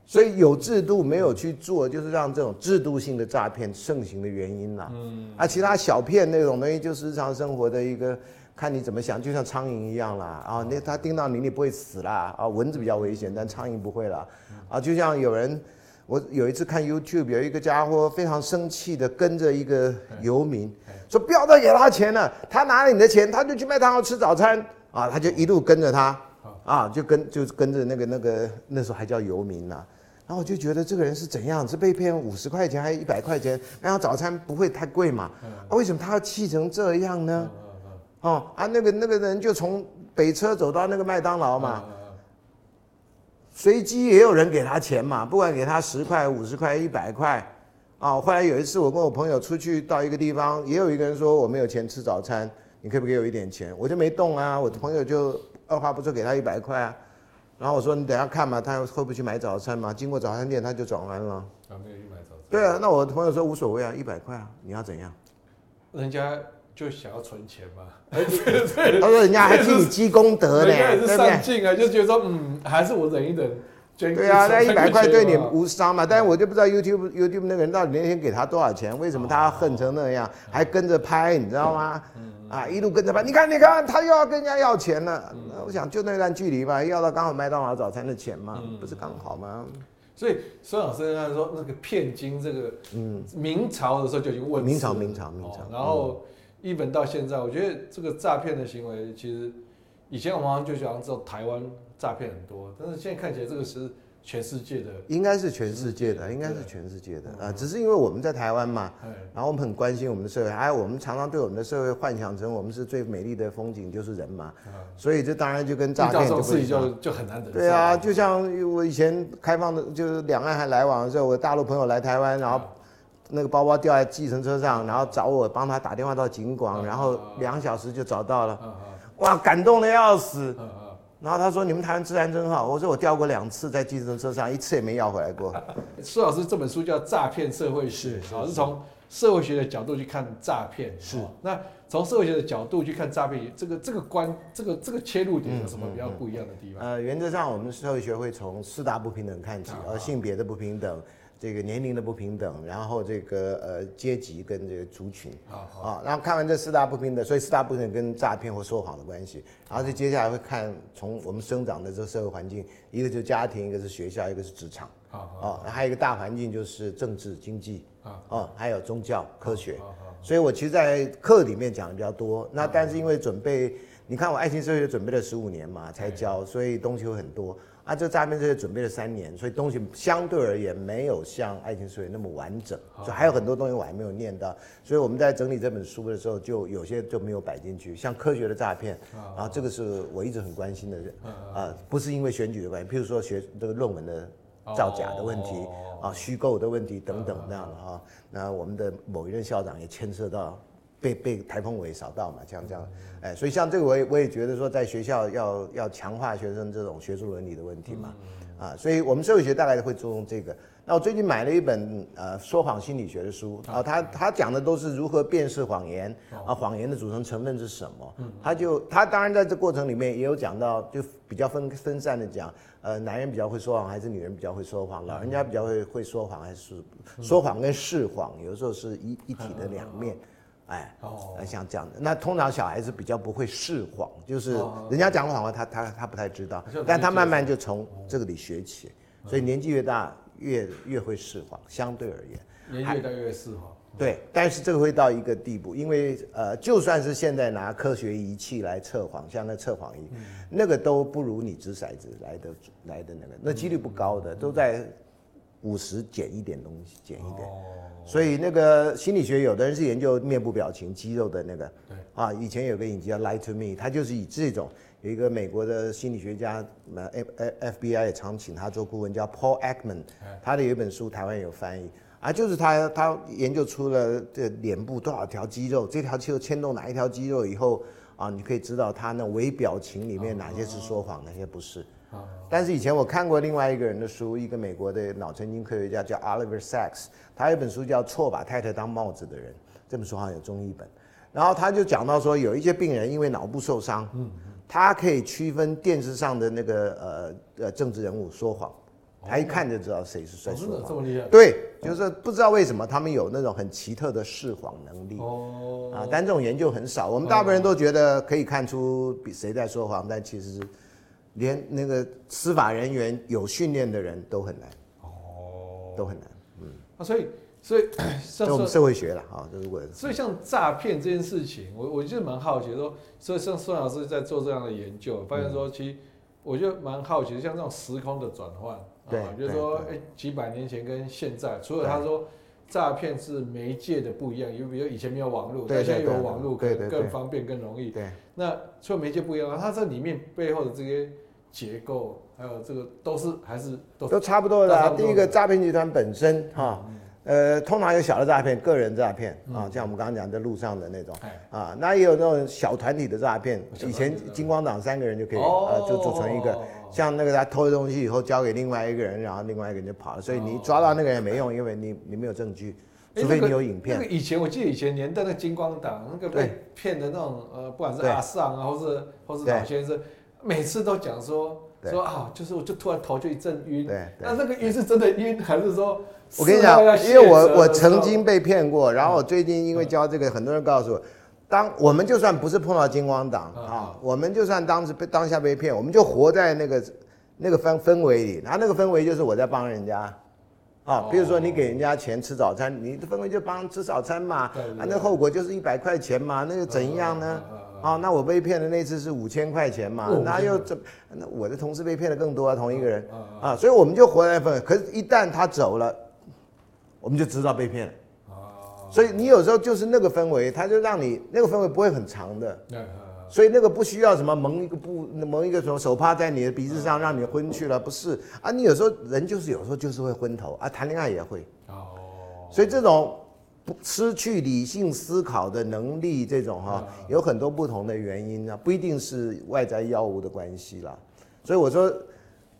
所以有制度没有去做，就是让这种制度性的诈骗盛行的原因啦。嗯，啊，其他小骗那种东西，就是日常生活的一个，看你怎么想，就像苍蝇一样啦。啊，那他叮到你，你不会死啦。啊，蚊子比较危险，但苍蝇不会啦。啊，就像有人，我有一次看 YouTube，有一个家伙非常生气的跟着一个游民，说不要再给他钱了，他拿了你的钱，他就去麦当劳吃早餐。啊，他就一路跟着他，啊，就跟就跟着那个那个那时候还叫游民呢。然后我就觉得这个人是怎样？是被骗五十块钱还是一百块钱？然后早餐不会太贵嘛？啊，为什么他要气成这样呢？哦啊，那个那个人就从北车走到那个麦当劳嘛，随机也有人给他钱嘛，不管给他十块、五十块、一百块。啊，后来有一次我跟我朋友出去到一个地方，也有一个人说我没有钱吃早餐，你可不可以给我一点钱？我就没动啊，我的朋友就二话不说给他一百块啊。然后我说你等下看嘛，他会不会去买早餐嘛？经过早餐店他就转弯了。啊，没有去买早餐。对啊，那我的朋友说无所谓啊，一百块啊，你要怎样？人家就想要存钱嘛。他说人家还替你积功德呢，人家也是上进啊，就觉得说嗯，还是我忍一忍。对啊，那一百块对你无伤嘛，但是我就不知道 YouTube YouTube 那个人到底那天给他多少钱，为什么他恨成那样，还跟着拍，你知道吗？啊，一路跟着拍，你看你看，他又要跟人家要钱了。我想就那段距离嘛，要到刚好麦当劳早餐的钱嘛，不是刚好吗？所以孙老师他说那个骗金这个，嗯，明朝的时候就已经问明朝明朝明朝，然后一本到现在，我觉得这个诈骗的行为其实以前我们好像就想知道台湾。诈骗很多，但是现在看起来这个是全世界的，应该是全世界的，应该是全世界的。啊。只是因为我们在台湾嘛，然后我们很关心我们的社会，还有我们常常对我们的社会幻想成我们是最美丽的风景就是人嘛，所以这当然就跟诈骗就自己就就很难得。对啊，就像我以前开放的，就是两岸还来往的时候，我大陆朋友来台湾，然后那个包包掉在计程车上，然后找我帮他打电话到警广，然后两小时就找到了，哇，感动的要死。然后他说：“你们台湾治安真好。”我说：“我掉过两次在计程车上，一次也没要回来过。”苏老师这本书叫《诈骗社会学》，是，是从社会学的角度去看诈骗。是，那从社会学的角度去看诈骗，这个这个观，这个这个切入点有什么比较不一样的地方？呃，原则上我们社会学会从四大不平等看起，而性别的不平等。这个年龄的不平等，然后这个呃阶级跟这个族群。啊啊，然后看完这四大不平等，所以四大不平等跟诈骗或说谎的关系，然后就接下来会看从我们生长的这个社会环境，一个就是家庭，一个是学校，一个是职场。啊啊，还有一个大环境就是政治经济啊啊，还有宗教科学，所以我其实，在课里面讲的比较多，那但是因为准备，你看我爱情社会学准备了十五年嘛才教，所以东西会很多。啊，这诈骗这些准备了三年，所以东西相对而言没有像爱情岁月那么完整，所以还有很多东西我还没有念到，所以我们在整理这本书的时候，就有些就没有摆进去，像科学的诈骗，啊，这个是我一直很关心的人，啊，不是因为选举的关系，譬如说学这个论文的造假的问题，啊，虚构的问题等等这样的哈，那我们的某一任校长也牵涉到。被被台风尾扫到嘛，像这样，哎，所以像这个我也我也觉得说，在学校要要强化学生这种学术伦理的问题嘛，啊，所以我们社会学大概会注重这个。那我最近买了一本呃说谎心理学的书啊，他他讲的都是如何辨识谎言啊，谎言的组成成分是什么？他就他当然在这过程里面也有讲到，就比较分分散的讲，呃，男人比较会说谎还是女人比较会说谎？老人家比较会会说谎还是说谎跟释谎有时候是一一体的两面。哎，哦，像这样的，那通常小孩子比较不会释谎，就是人家讲谎话，他他他不太知道，但他慢慢就从这个里学起，所以年纪越大越越会释谎，相对而言，年纪越大越释谎。对，但是这个会到一个地步，因为呃，就算是现在拿科学仪器来测谎，像那测谎仪，那个都不如你掷骰子来的来的那个，那几率不高的，都在五十减一点东西，减一点。所以那个心理学，有的人是研究面部表情、肌肉的那个，对。啊，以前有个影集叫《Lie to Me》，他就是以这种有一个美国的心理学家，呃，F B I 也常请他做顾问，叫 Paul Ekman，他的有一本书台湾有翻译，啊，就是他他研究出了这脸部多少条肌肉，这条肌肉牵动哪一条肌肉以后，啊，你可以知道他那微表情里面哪些是说谎，哪些不是。但是以前我看过另外一个人的书，一个美国的脑神经科学家叫 Oliver Sacks，他有一本书叫《错把太太当帽子的人》，这本书好像有中译本。然后他就讲到说，有一些病人因为脑部受伤，他可以区分电视上的那个呃呃政治人物说谎，他一看就知道谁是在说谎。这么厉害？对，就是不知道为什么他们有那种很奇特的释谎能力。哦。啊，但这种研究很少，我们大部分人都觉得可以看出比谁在说谎，但其实是。连那个司法人员有训练的人都很难哦，都很难，嗯，啊，所以所以 像我们社会学了啊，如果所以像诈骗这件事情，我我就蛮好奇说，所以像孙老师在做这样的研究，发现说，其实我就蛮好奇，像这种时空的转换，对，就是说，哎，几百年前跟现在，除了他说诈骗是媒介的不一样，因为比如以前没有网络，但现在有网络，更更方便、更容易，对。那除了媒介不一样，它这里面背后的这些结构，还有这个都是还是都都差不多的。第一个诈骗集团本身哈，呃，通常有小的诈骗，个人诈骗啊，像我们刚刚讲在路上的那种啊，那也有那种小团体的诈骗。以前金光党三个人就可以啊，就组成一个，像那个他偷的东西以后交给另外一个人，然后另外一个人就跑了，所以你抓到那个人也没用，因为你你没有证据，除非你有影片。那个以前我记得以前年代那金光党那个被骗的那种呃，不管是阿尚啊，或是或是老先生，每次都讲说说啊，就是我就突然头就一阵晕，那那个晕是真的晕还是说？我跟你讲，因为我我曾经被骗过，然后我最近因为教这个，很多人告诉我，当我们就算不是碰到金光党啊，我们就算当时被当下被骗，我们就活在那个那个氛氛围里，然后那个氛围就是我在帮人家，啊，比如说你给人家钱吃早餐，你的氛围就帮吃早餐嘛，啊，那后果就是一百块钱嘛，那又怎样呢？啊，那我被骗的那次是五千块钱嘛，那又怎？那我的同事被骗的更多啊，同一个人啊，所以我们就活在氛围，可是一旦他走了。我们就知道被骗了，所以你有时候就是那个氛围，它就让你那个氛围不会很长的，所以那个不需要什么蒙一个布，蒙一个什么手帕在你的鼻子上让你昏去了，不是。啊？你有时候人就是有时候就是会昏头啊，谈恋爱也会。哦，所以这种失去理性思考的能力，这种哈有很多不同的原因啊，不一定是外在药物的关系啦，所以我说。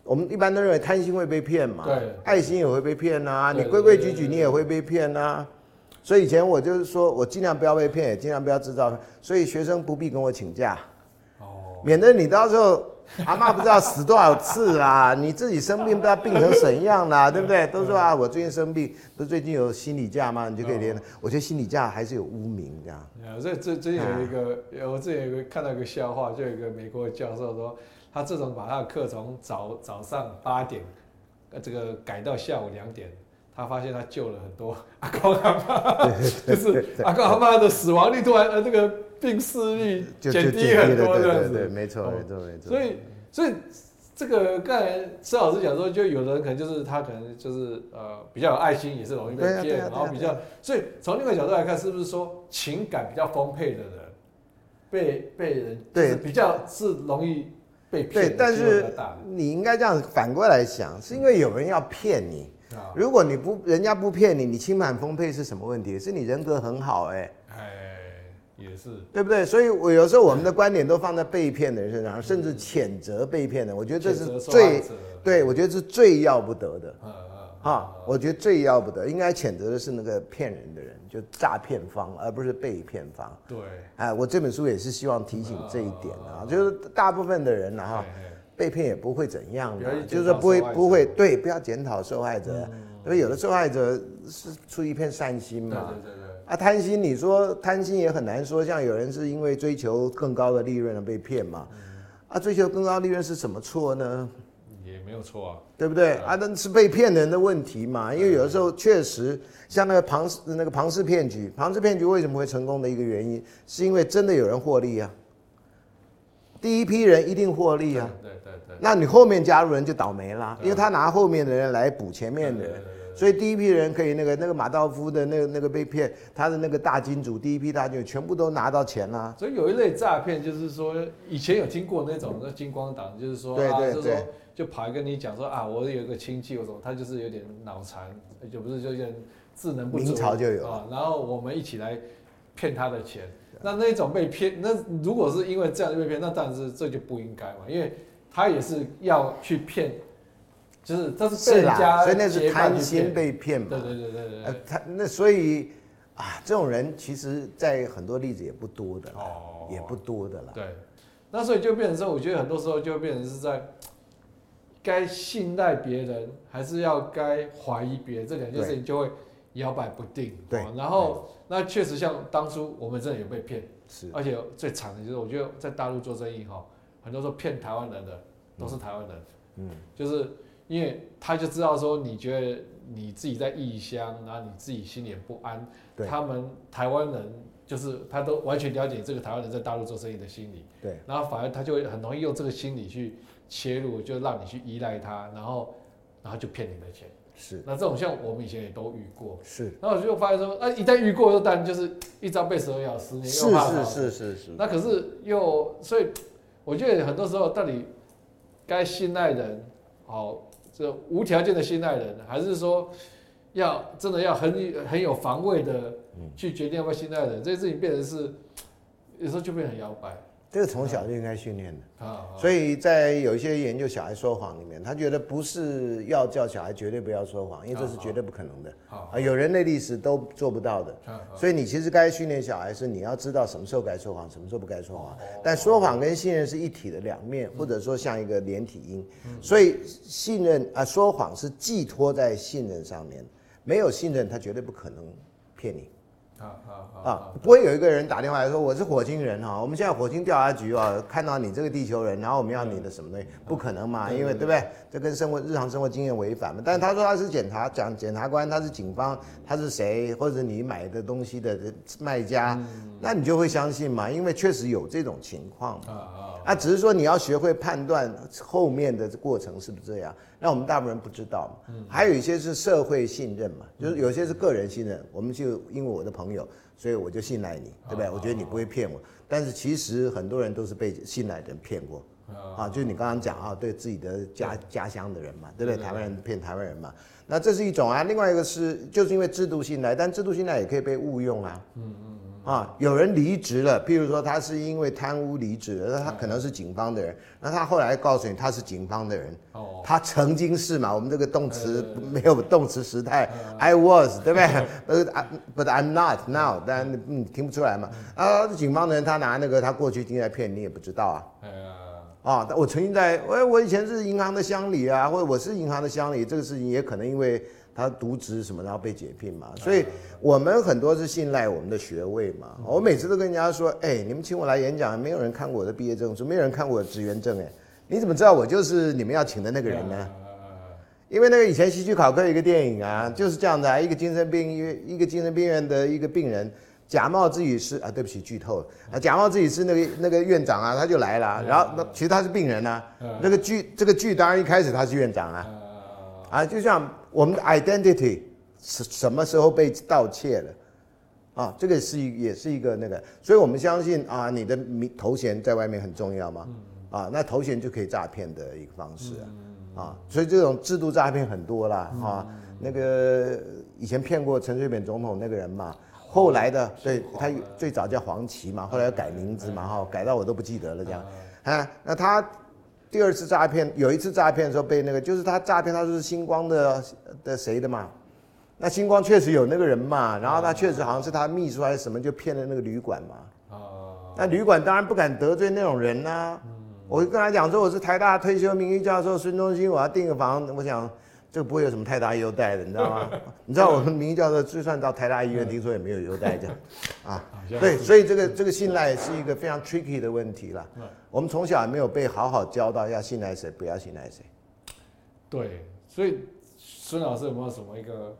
我们一般都认为贪心会被骗嘛，对，爱心也会被骗呐、啊，你规规矩矩你也会被骗呐、啊，所以以前我就是说我尽量不要被骗，也尽量不要制造，所以学生不必跟我请假，哦，免得你到时候阿妈不知道死多少次啊，你自己生病不知道病成怎样啦，对不对？都说啊，我最近生病，不是最近有心理假吗？你就可以连。我觉得心理假还是有污名这样。这这最近有一个，我之前有一个看到一个笑话，就有一个美国的教授说。他这种把他的课从早早上八点，呃，这个改到下午两点，他发现他救了很多 阿公阿妈，就是阿公阿妈的死亡率突然呃，这个病逝率减低很多这样子，对，没错，没错，没错。所以，所以这个刚才施老师讲说，就有的人可能就是他可能就是呃比较有爱心，也是容易被骗，然后比较，所以从另外一个角度来看，是不是说情感比较丰沛的人，被被人对比较是容易。对，但是你应该这样反过来想，是因为有人要骗你。如果你不，人家不骗你，你情感丰沛是什么问题？是你人格很好哎。哎，也是，对不对？所以我有时候我们的观点都放在被骗的人身上，甚至谴责被骗的。我觉得这是最，对，我觉得是最要不得的。哈，我觉得最要不得，应该谴责的是那个骗人的人，就诈骗方，而不是被骗方。对，哎，我这本书也是希望提醒这一点啊，就是大部分的人啊，哈，被骗也不会怎样的，就是说不会不会，对，不要检讨受害者，因为有的受害者是出于一片善心嘛。对对对。啊，贪心，你说贪心也很难说，像有人是因为追求更高的利润而被骗嘛？啊，追求更高利润是什么错呢？也没有错啊，对不对啊？那是被骗人的问题嘛。因为有的时候确实像那个庞氏那个庞氏骗局，庞氏骗局为什么会成功的一个原因，是因为真的有人获利啊。第一批人一定获利啊。对对对。那你后面加入人就倒霉啦，因为他拿后面的人来补前面的人，所以第一批人可以那个那个马道夫的那个那个被骗，他的那个大金主，第一批大金主全部都拿到钱啦。所以有一类诈骗就是说，以前有听过那种那金光党，就是说，对对对。就跑来跟你讲说啊，我有一个亲戚，我说他就是有点脑残，就不是就有点智能不足，明朝就有啊。然后我们一起来骗他的钱，那那种被骗，那如果是因为这样就被骗，那当然是这就不应该嘛，因为他也是要去骗，就是他是被人家，所以那是贪心被骗嘛。对对对对对。呃，他那所以啊，这种人其实在很多例子也不多的哦，也不多的了。对，那所以就变成说，我觉得很多时候就变成是在。该信赖别人，还是要该怀疑别人，这两件事情就会摇摆不定。对，然后那确实像当初我们真的有被骗，是，而且最惨的就是我觉得在大陆做生意哈，很多时候骗台湾人的都是台湾人，嗯，就是因为他就知道说你觉得你自己在异乡，然后你自己心里也不安，对，他们台湾人就是他都完全了解这个台湾人在大陆做生意的心理，对，然后反而他就会很容易用这个心理去。切入就让你去依赖他，然后，然后就骗你的钱。是，那这种像我们以前也都遇过。是，然后我就发现说，啊，一旦遇过，就当然就是一朝被蛇咬，十年又怕草。是是是是是。那可是又，所以我觉得很多时候到底该信赖人，好，这无条件的信赖人，还是说要真的要很很有防卫的去决定要不要信赖人，这些事情变成是有时候就变成摇摆。这个从小就应该训练的啊，所以在有一些研究小孩说谎里面，他觉得不是要叫小孩绝对不要说谎，因为这是绝对不可能的啊，有人类历史都做不到的。所以你其实该训练小孩是你要知道什么时候该说谎，什么时候不该说谎。但说谎跟信任是一体的两面，或者说像一个连体婴。所以信任啊，说谎是寄托在信任上面，没有信任他绝对不可能骗你。啊啊啊！不会有一个人打电话来说，我是火星人哈，我们现在火星调查局啊，看到你这个地球人，然后我们要你的什么东西？不可能嘛，因为对不对？这跟生活日常生活经验违反嘛。但是他说他是检察讲检察官，他是警方，他是谁？或者你买的东西的卖家，那你就会相信嘛，因为确实有这种情况。啊啊。啊，只是说你要学会判断后面的过程是不是这样，那我们大部分人不知道嘛。还有一些是社会信任嘛，就是有些是个人信任，我们就因为我的朋友，所以我就信赖你，对不对？我觉得你不会骗我，但是其实很多人都是被信赖的人骗过，啊，就是你刚刚讲啊，对自己的家家乡的人嘛，对不对？台湾人骗台湾人嘛，那这是一种啊，另外一个是就是因为制度信赖，但制度信赖也可以被误用啊。嗯嗯。啊，有人离职了，譬如说他是因为贪污离职了，那他可能是警方的人，那他后来告诉你他是警方的人，哦，他曾经是嘛，我们这个动词没有动词时态，I was，对不对？呃，But I'm not now，但你听不出来嘛。啊，警方的人他拿那个他过去经历来骗你也不知道啊。啊，我曾经在，我我以前是银行的乡里啊，或者我是银行的乡里，这个事情也可能因为。他渎职什么，然后被解聘嘛，所以我们很多是信赖我们的学位嘛。我每次都跟人家说，哎，你们请我来演讲，没有人看过我的毕业证书，没有人看过我的职员证，哎，你怎么知道我就是你们要请的那个人呢？因为那个以前希区考克一个电影啊，就是这样的啊，一个精神病院一个精神病院的一个病人，假冒自己是啊，对不起，剧透了啊，假冒自己是那个那个院长啊，他就来了，然后那其实他是病人啊，那个剧这个剧当然一开始他是院长啊，啊，就像。我们的 identity 是什么时候被盗窃了？啊，这个是一也是一个那个，所以我们相信啊，你的名头衔在外面很重要嘛，啊，那头衔就可以诈骗的一个方式啊，啊，所以这种制度诈骗很多啦啊，那个以前骗过陈水扁总统那个人嘛，后来的对他最早叫黄琦嘛，后来要改名字嘛哈，改到我都不记得了这样，啊，那他。第二次诈骗，有一次诈骗的时候被那个，就是他诈骗，他说是星光的的谁的嘛？那星光确实有那个人嘛，然后他确实好像是他秘书还是什么，就骗了那个旅馆嘛。哦。那旅馆当然不敢得罪那种人呐、啊。嗯。我就跟他讲说，我是台大退休名誉教授孙中兴，我要订个房，我想这个不会有什么太大优待的，你知道吗？你知道我们名誉教授就算到台大医院，听说也没有优待这样。啊。对，所以这个这个信赖是一个非常 tricky 的问题了。我们从小也没有被好好教导要信赖谁，不要信赖谁。对，所以孙老师有没有什么一个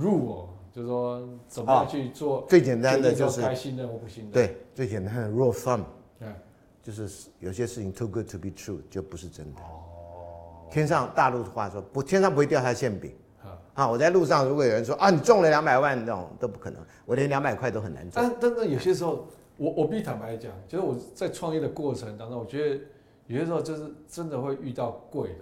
rule，就是说怎么样去做？最简单的就是该信任或不信任。对，最简单的 rule of thumb，就是有些事情 too good to be true 就不是真的。哦。天上大陆的话说不，天上不会掉下馅饼。啊，我在路上如果有人说啊，你中了两百万那种都不可能，我连两百块都很难中。但但是有些时候。我我必须坦白讲，就是我在创业的过程当中，我觉得有些时候就是真的会遇到贵人，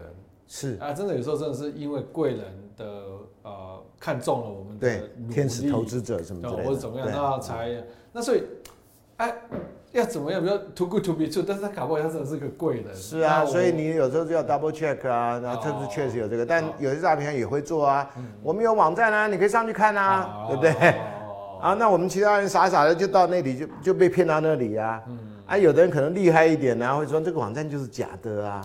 是啊，真的有时候真的是因为贵人的呃看中了我们的天使投资者什么之类的，或者怎么样，那才那所以哎要怎么样？比如 too good to be true，但是他搞不好他真的是个贵人。是啊，所以你有时候就要 double check 啊，然后他是确实有这个，但有些诈骗也会做啊。我们有网站啊，你可以上去看啊，对不对？啊，那我们其他人傻傻的就到那里就就被骗到那里啊，嗯，啊，有的人可能厉害一点呢，会说这个网站就是假的啊，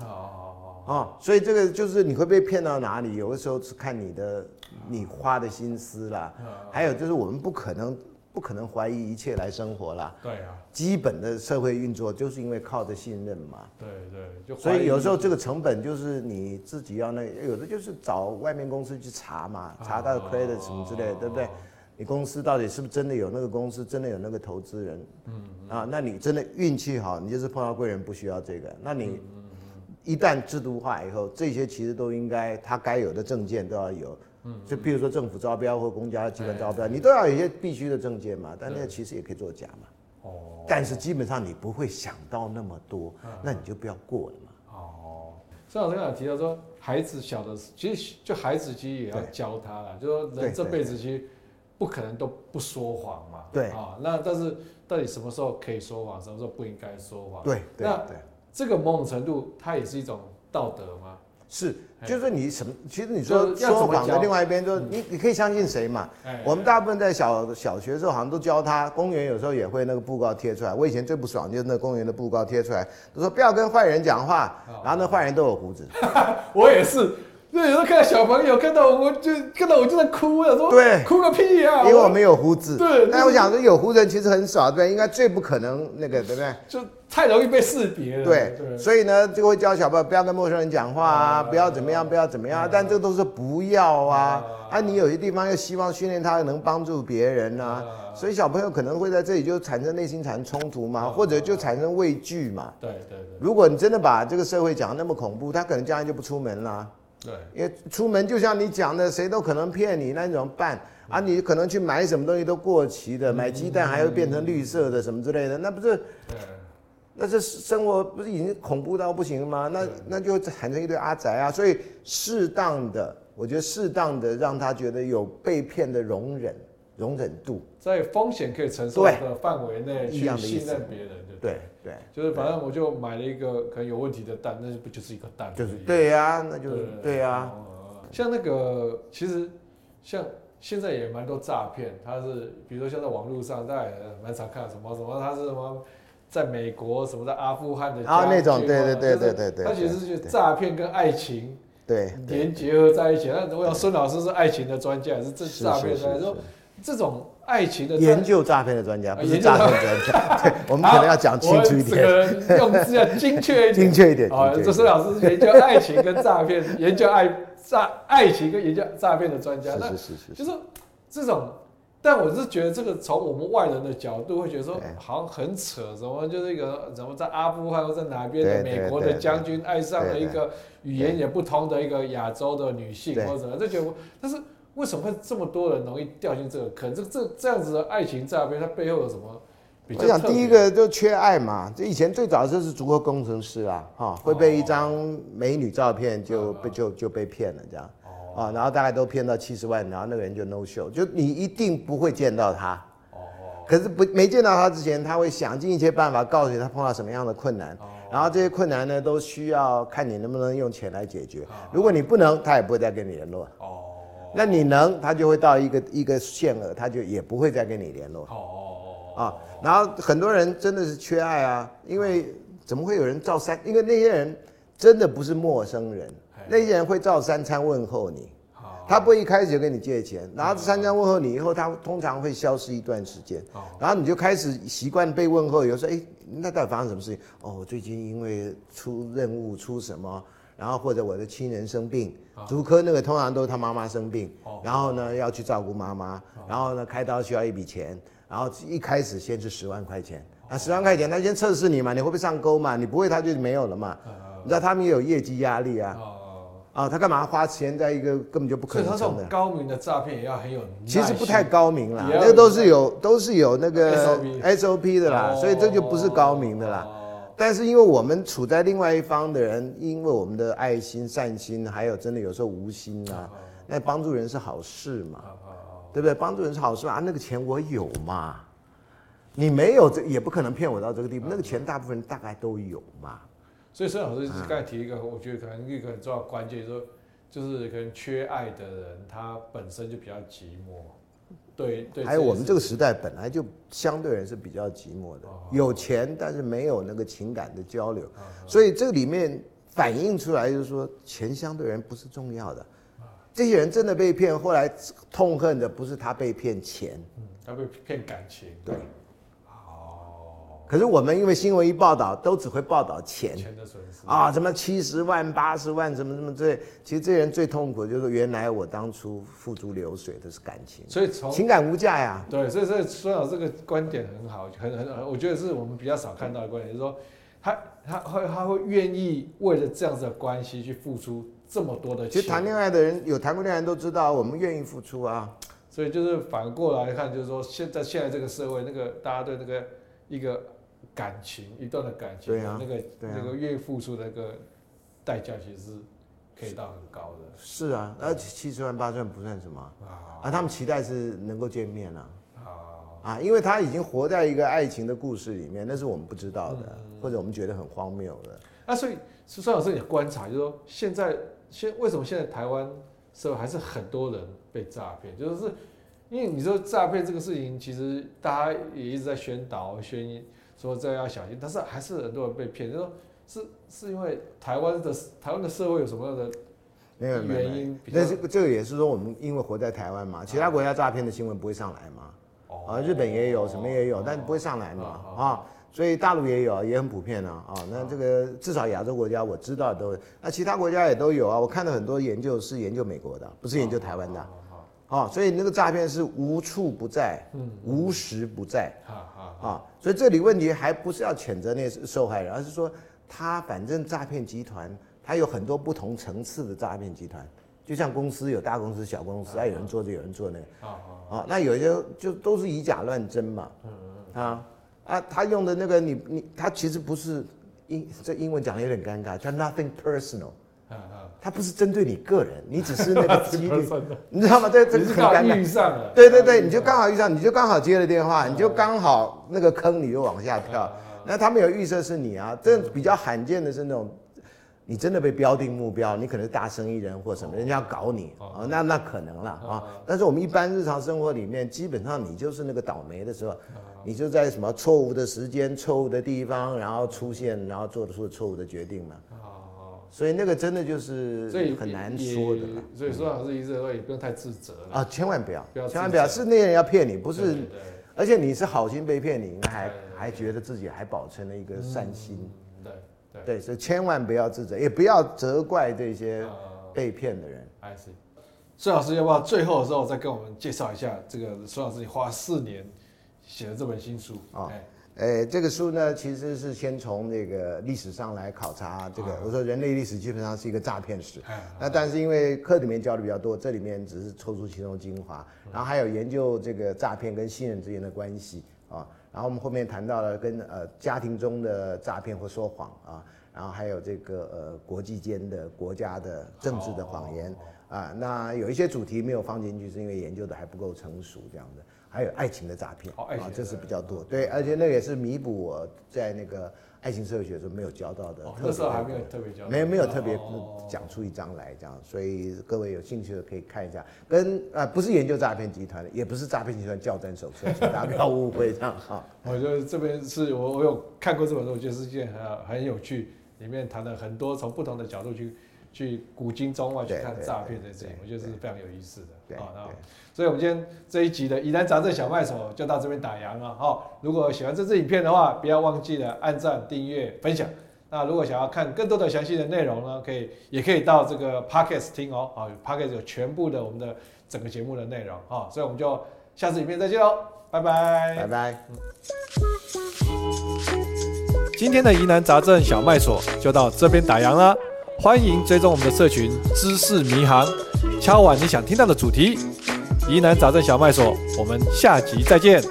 哦，啊，所以这个就是你会被骗到哪里，有的时候是看你的你花的心思啦，还有就是我们不可能不可能怀疑一切来生活啦，对啊，基本的社会运作就是因为靠着信任嘛，对对，就所以有时候这个成本就是你自己要那有的就是找外面公司去查嘛，查到 credit 什么之类的，对不对？你公司到底是不是真的有那个公司，真的有那个投资人？嗯啊，那你真的运气好，你就是碰到贵人，不需要这个。那你一旦制度化以后，这些其实都应该他该有的证件都要有。嗯，就比如说政府招标或公家机关招标，你都要有一些必须的证件嘛。但那其实也可以作假嘛。哦。但是基本上你不会想到那么多，那你就不要过了嘛。哦。孙老师刚才提到说，孩子小的时，其实就孩子其实也要教他了，就说人这辈子其实不可能都不说谎嘛。对啊，那但是到底什么时候可以说谎，什么时候不应该说谎？对，那这个某种程度，它也是一种道德吗？是，就是你什么？其实你说说谎的另外一边，就是你你可以相信谁嘛？我们大部分在小小学的时候，好像都教他，公园有时候也会那个布告贴出来。我以前最不爽就是那公园的布告贴出来，都说不要跟坏人讲话，然后那坏人都有胡子。我也是。对，有时候看到小朋友看到我就看到我就在哭，我说对，哭个屁呀！因为我没有胡子。对，但我想说有胡子其实很少，对，应该最不可能那个，对不对？就太容易被识别了。对，所以呢，就会教小朋友不要跟陌生人讲话啊，不要怎么样，不要怎么样。但这都是不要啊啊！你有些地方又希望训练他能帮助别人啊，所以小朋友可能会在这里就产生内心产生冲突嘛，或者就产生畏惧嘛。对对对。如果你真的把这个社会讲得那么恐怖，他可能将来就不出门了。对，因为出门就像你讲的，谁都可能骗你，那你怎么办？啊，你可能去买什么东西都过期的，买鸡蛋还会变成绿色的，什么之类的，那不是？那这生活不是已经恐怖到不行了吗？那那就产生一堆阿宅啊。所以适当的，我觉得适当的让他觉得有被骗的容忍、容忍度，在风险可以承受的范围内去信任别人。对对，就是反正我就买了一个可能有问题的蛋，那不就是一个蛋？就是对呀，那就是对呀。像那个其实像现在也蛮多诈骗，他是比如说像在网络上，大家也蛮常看什么什么，他是什么在美国什么在阿富汗的啊那种，对对对对对对，他其实是诈骗跟爱情对连结合在一起。那我想孙老师是爱情的专家，还是这诈骗专家？说这种。爱情的研究诈骗的专家，不是诈骗专家。对，我们可能要讲清楚一点，用字要精确一点，精确一点。啊，这孙老师是研究爱情跟诈骗，研究爱诈爱情跟研究诈骗的专家。是是是。就是这种，但我是觉得这个从我们外人的角度会觉得说，好像很扯，什么就是一个怎么在阿富汗或在哪边的美国的将军爱上了一个语言也不通的一个亚洲的女性或者就觉得，但是。为什么会这么多人容易掉进这个坑？这这这样子的爱情诈骗，它背后有什么比较？我想第一个就缺爱嘛。这以前最早就是竹科工程师啊，哈，会被一张美女照片就被就就被骗了这样，啊，然后大概都骗到七十万，然后那个人就 no show，就你一定不会见到他。哦可是不没见到他之前，他会想尽一切办法告诉你他碰到什么样的困难，然后这些困难呢都需要看你能不能用钱来解决。如果你不能，他也不会再跟你联络。那你能，他就会到一个一个限额，他就也不会再跟你联络。哦哦哦啊，然后很多人真的是缺爱啊，因为怎么会有人照三？因为那些人真的不是陌生人，那些人会照三餐问候你。他不会一开始就跟你借钱，然后三餐问候你以后，他通常会消失一段时间。然后你就开始习惯被问候，有时候哎，那到底发生什么事情？哦，最近因为出任务出什么？然后或者我的亲人生病，足科那个通常都是他妈妈生病，然后呢要去照顾妈妈，然后呢开刀需要一笔钱，然后一开始先是十万块钱，那十万块钱他先测试你嘛，你会不会上钩嘛？你不会他就没有了嘛？你知道他们也有业绩压力啊，啊他干嘛花钱在一个根本就不可能的？所以他这种高明的诈骗也要很有，其实不太高明啦，那个都是有都是有那个 SOP 的啦，所以这就不是高明的啦。但是因为我们处在另外一方的人，因为我们的爱心、善心，还有真的有时候无心啊，那帮助人是好事嘛，对不对？帮助人是好事啊，那个钱我有嘛，你没有这也不可能骗我到这个地步。那个钱大部分人大概都有嘛。所以孙老师刚才提一个，我觉得可能一个很重要的关键，就是说，就是可能缺爱的人，他本身就比较寂寞。对，对，还有我们这个时代本来就相对人是比较寂寞的，有钱但是没有那个情感的交流，所以这里面反映出来就是说，钱相对人不是重要的，这些人真的被骗，后来痛恨的不是他被骗钱，他被骗感情，对。可是我们因为新闻一报道，都只会报道钱，钱的损失啊，什么七十万、八十万，什么什么这，其实这些人最痛苦的就是原来我当初付诸流水的是感情，所以从情感无价呀。对，所以所以孙老师这个观点很好，很很，我觉得是我们比较少看到的观点，就是说他他会他会愿意为了这样子的关系去付出这么多的钱。其实谈恋爱的人有谈过恋爱都知道，我们愿意付出啊。所以就是反过来看，就是说现在现在这个社会，那个大家对那个一个。感情一段的感情啊，那个那个愿意付出的那个代价其实是可以到很高的。是啊，那七十万八十万不算什么啊，啊，他们期待是能够见面啊。啊，因为他已经活在一个爱情的故事里面，那是我们不知道的，嗯、或者我们觉得很荒谬的。那所以，孙老师，你观察就是说，现在现为什么现在台湾社会还是很多人被诈骗？就是因为你说诈骗这个事情，其实大家也一直在宣导、宣说这要小心，但是还是很多人被骗。就是说是是因为台湾的台湾的社会有什么样的原因？那这个这个也是说，我们因为活在台湾嘛，其他国家诈骗的新闻不会上来嘛。啊，日本也有，什么也有，但不会上来嘛，啊，所以大陆也有，也很普遍啊，啊，那这个至少亚洲国家我知道都，那其他国家也都有啊，我看到很多研究是研究美国的，不是研究台湾的，啊，所以那个诈骗是无处不在，无时不在，啊，所以这里问题还不是要谴责那些受害人，而是说他反正诈骗集团，他有很多不同层次的诈骗集团。就像公司有大公司、小公司，啊，有人做这，有人做那个，啊啊，那有些就都是以假乱真嘛，啊啊，他用的那个你你他其实不是英这英文讲的有点尴尬，叫 nothing personal，他不是针对你个人，你只是那个 几率，你知道吗？这这个很尴尬。遇上了，对对对，你就刚好遇上，你就刚好接了电话，你就刚好那个坑你就往下跳，那他们有预设是你啊，这比较罕见的是那种。你真的被标定目标，你可能是大生意人或什么，人家要搞你啊，那那可能了啊。但是我们一般日常生活里面，基本上你就是那个倒霉的时候，你就在什么错误的时间、错误的地方，然后出现，然后做出错误的决定嘛。所以那个真的就是很难说的。所以说老师意思说也不用太自责了啊，千万不要，千万不要，是那些人要骗你，不是，而且你是好心被骗，你应该还还觉得自己还保存了一个善心。对对，所以千万不要自责，也不要责怪这些被骗的人。还是，孙老师要不要最后的时候再跟我们介绍一下这个孙老师你花四年写的这本新书？啊？哎，这个书呢，其实是先从这个历史上来考察这个。我说人类历史基本上是一个诈骗史，那但是因为课里面教的比较多，这里面只是抽出其中精华，然后还有研究这个诈骗跟信任之间的关系啊。然后我们后面谈到了跟呃家庭中的诈骗或说谎啊，然后还有这个呃国际间的国家的政治的谎言啊，那有一些主题没有放进去，是因为研究的还不够成熟这样的。还有爱情的诈骗啊，这是比较多对，而且那个也是弥补我在那个爱情社会学的时候没有教到的。那时候还没有特别教，没有没有特别讲出一章来这样，所以各位有兴趣的可以看一下。跟啊不是研究诈骗集团的，也不是诈骗集团教战手册，大家不要误会这样哈。我觉得这边是我我有看过这本书，我觉得是件很很有趣，里面谈了很多从不同的角度去。去古今中外去看诈骗的事情，我觉得是非常有意思的。啊，那所以我们今天这一集的疑难杂症小卖所就到这边打烊了。好，如果喜欢这支影片的话，不要忘记了按赞、订阅、分享。那如果想要看更多的详细的内容呢，可以也可以到这个 Podcast 听哦。好，Podcast 有全部的我们的整个节目的内容。好，所以我们就下次影片再见喽，拜拜，拜拜。今天的疑难杂症小卖所就到这边打烊了。欢迎追踪我们的社群知识迷航，敲完你想听到的主题，疑难杂症小麦所，我们下集再见。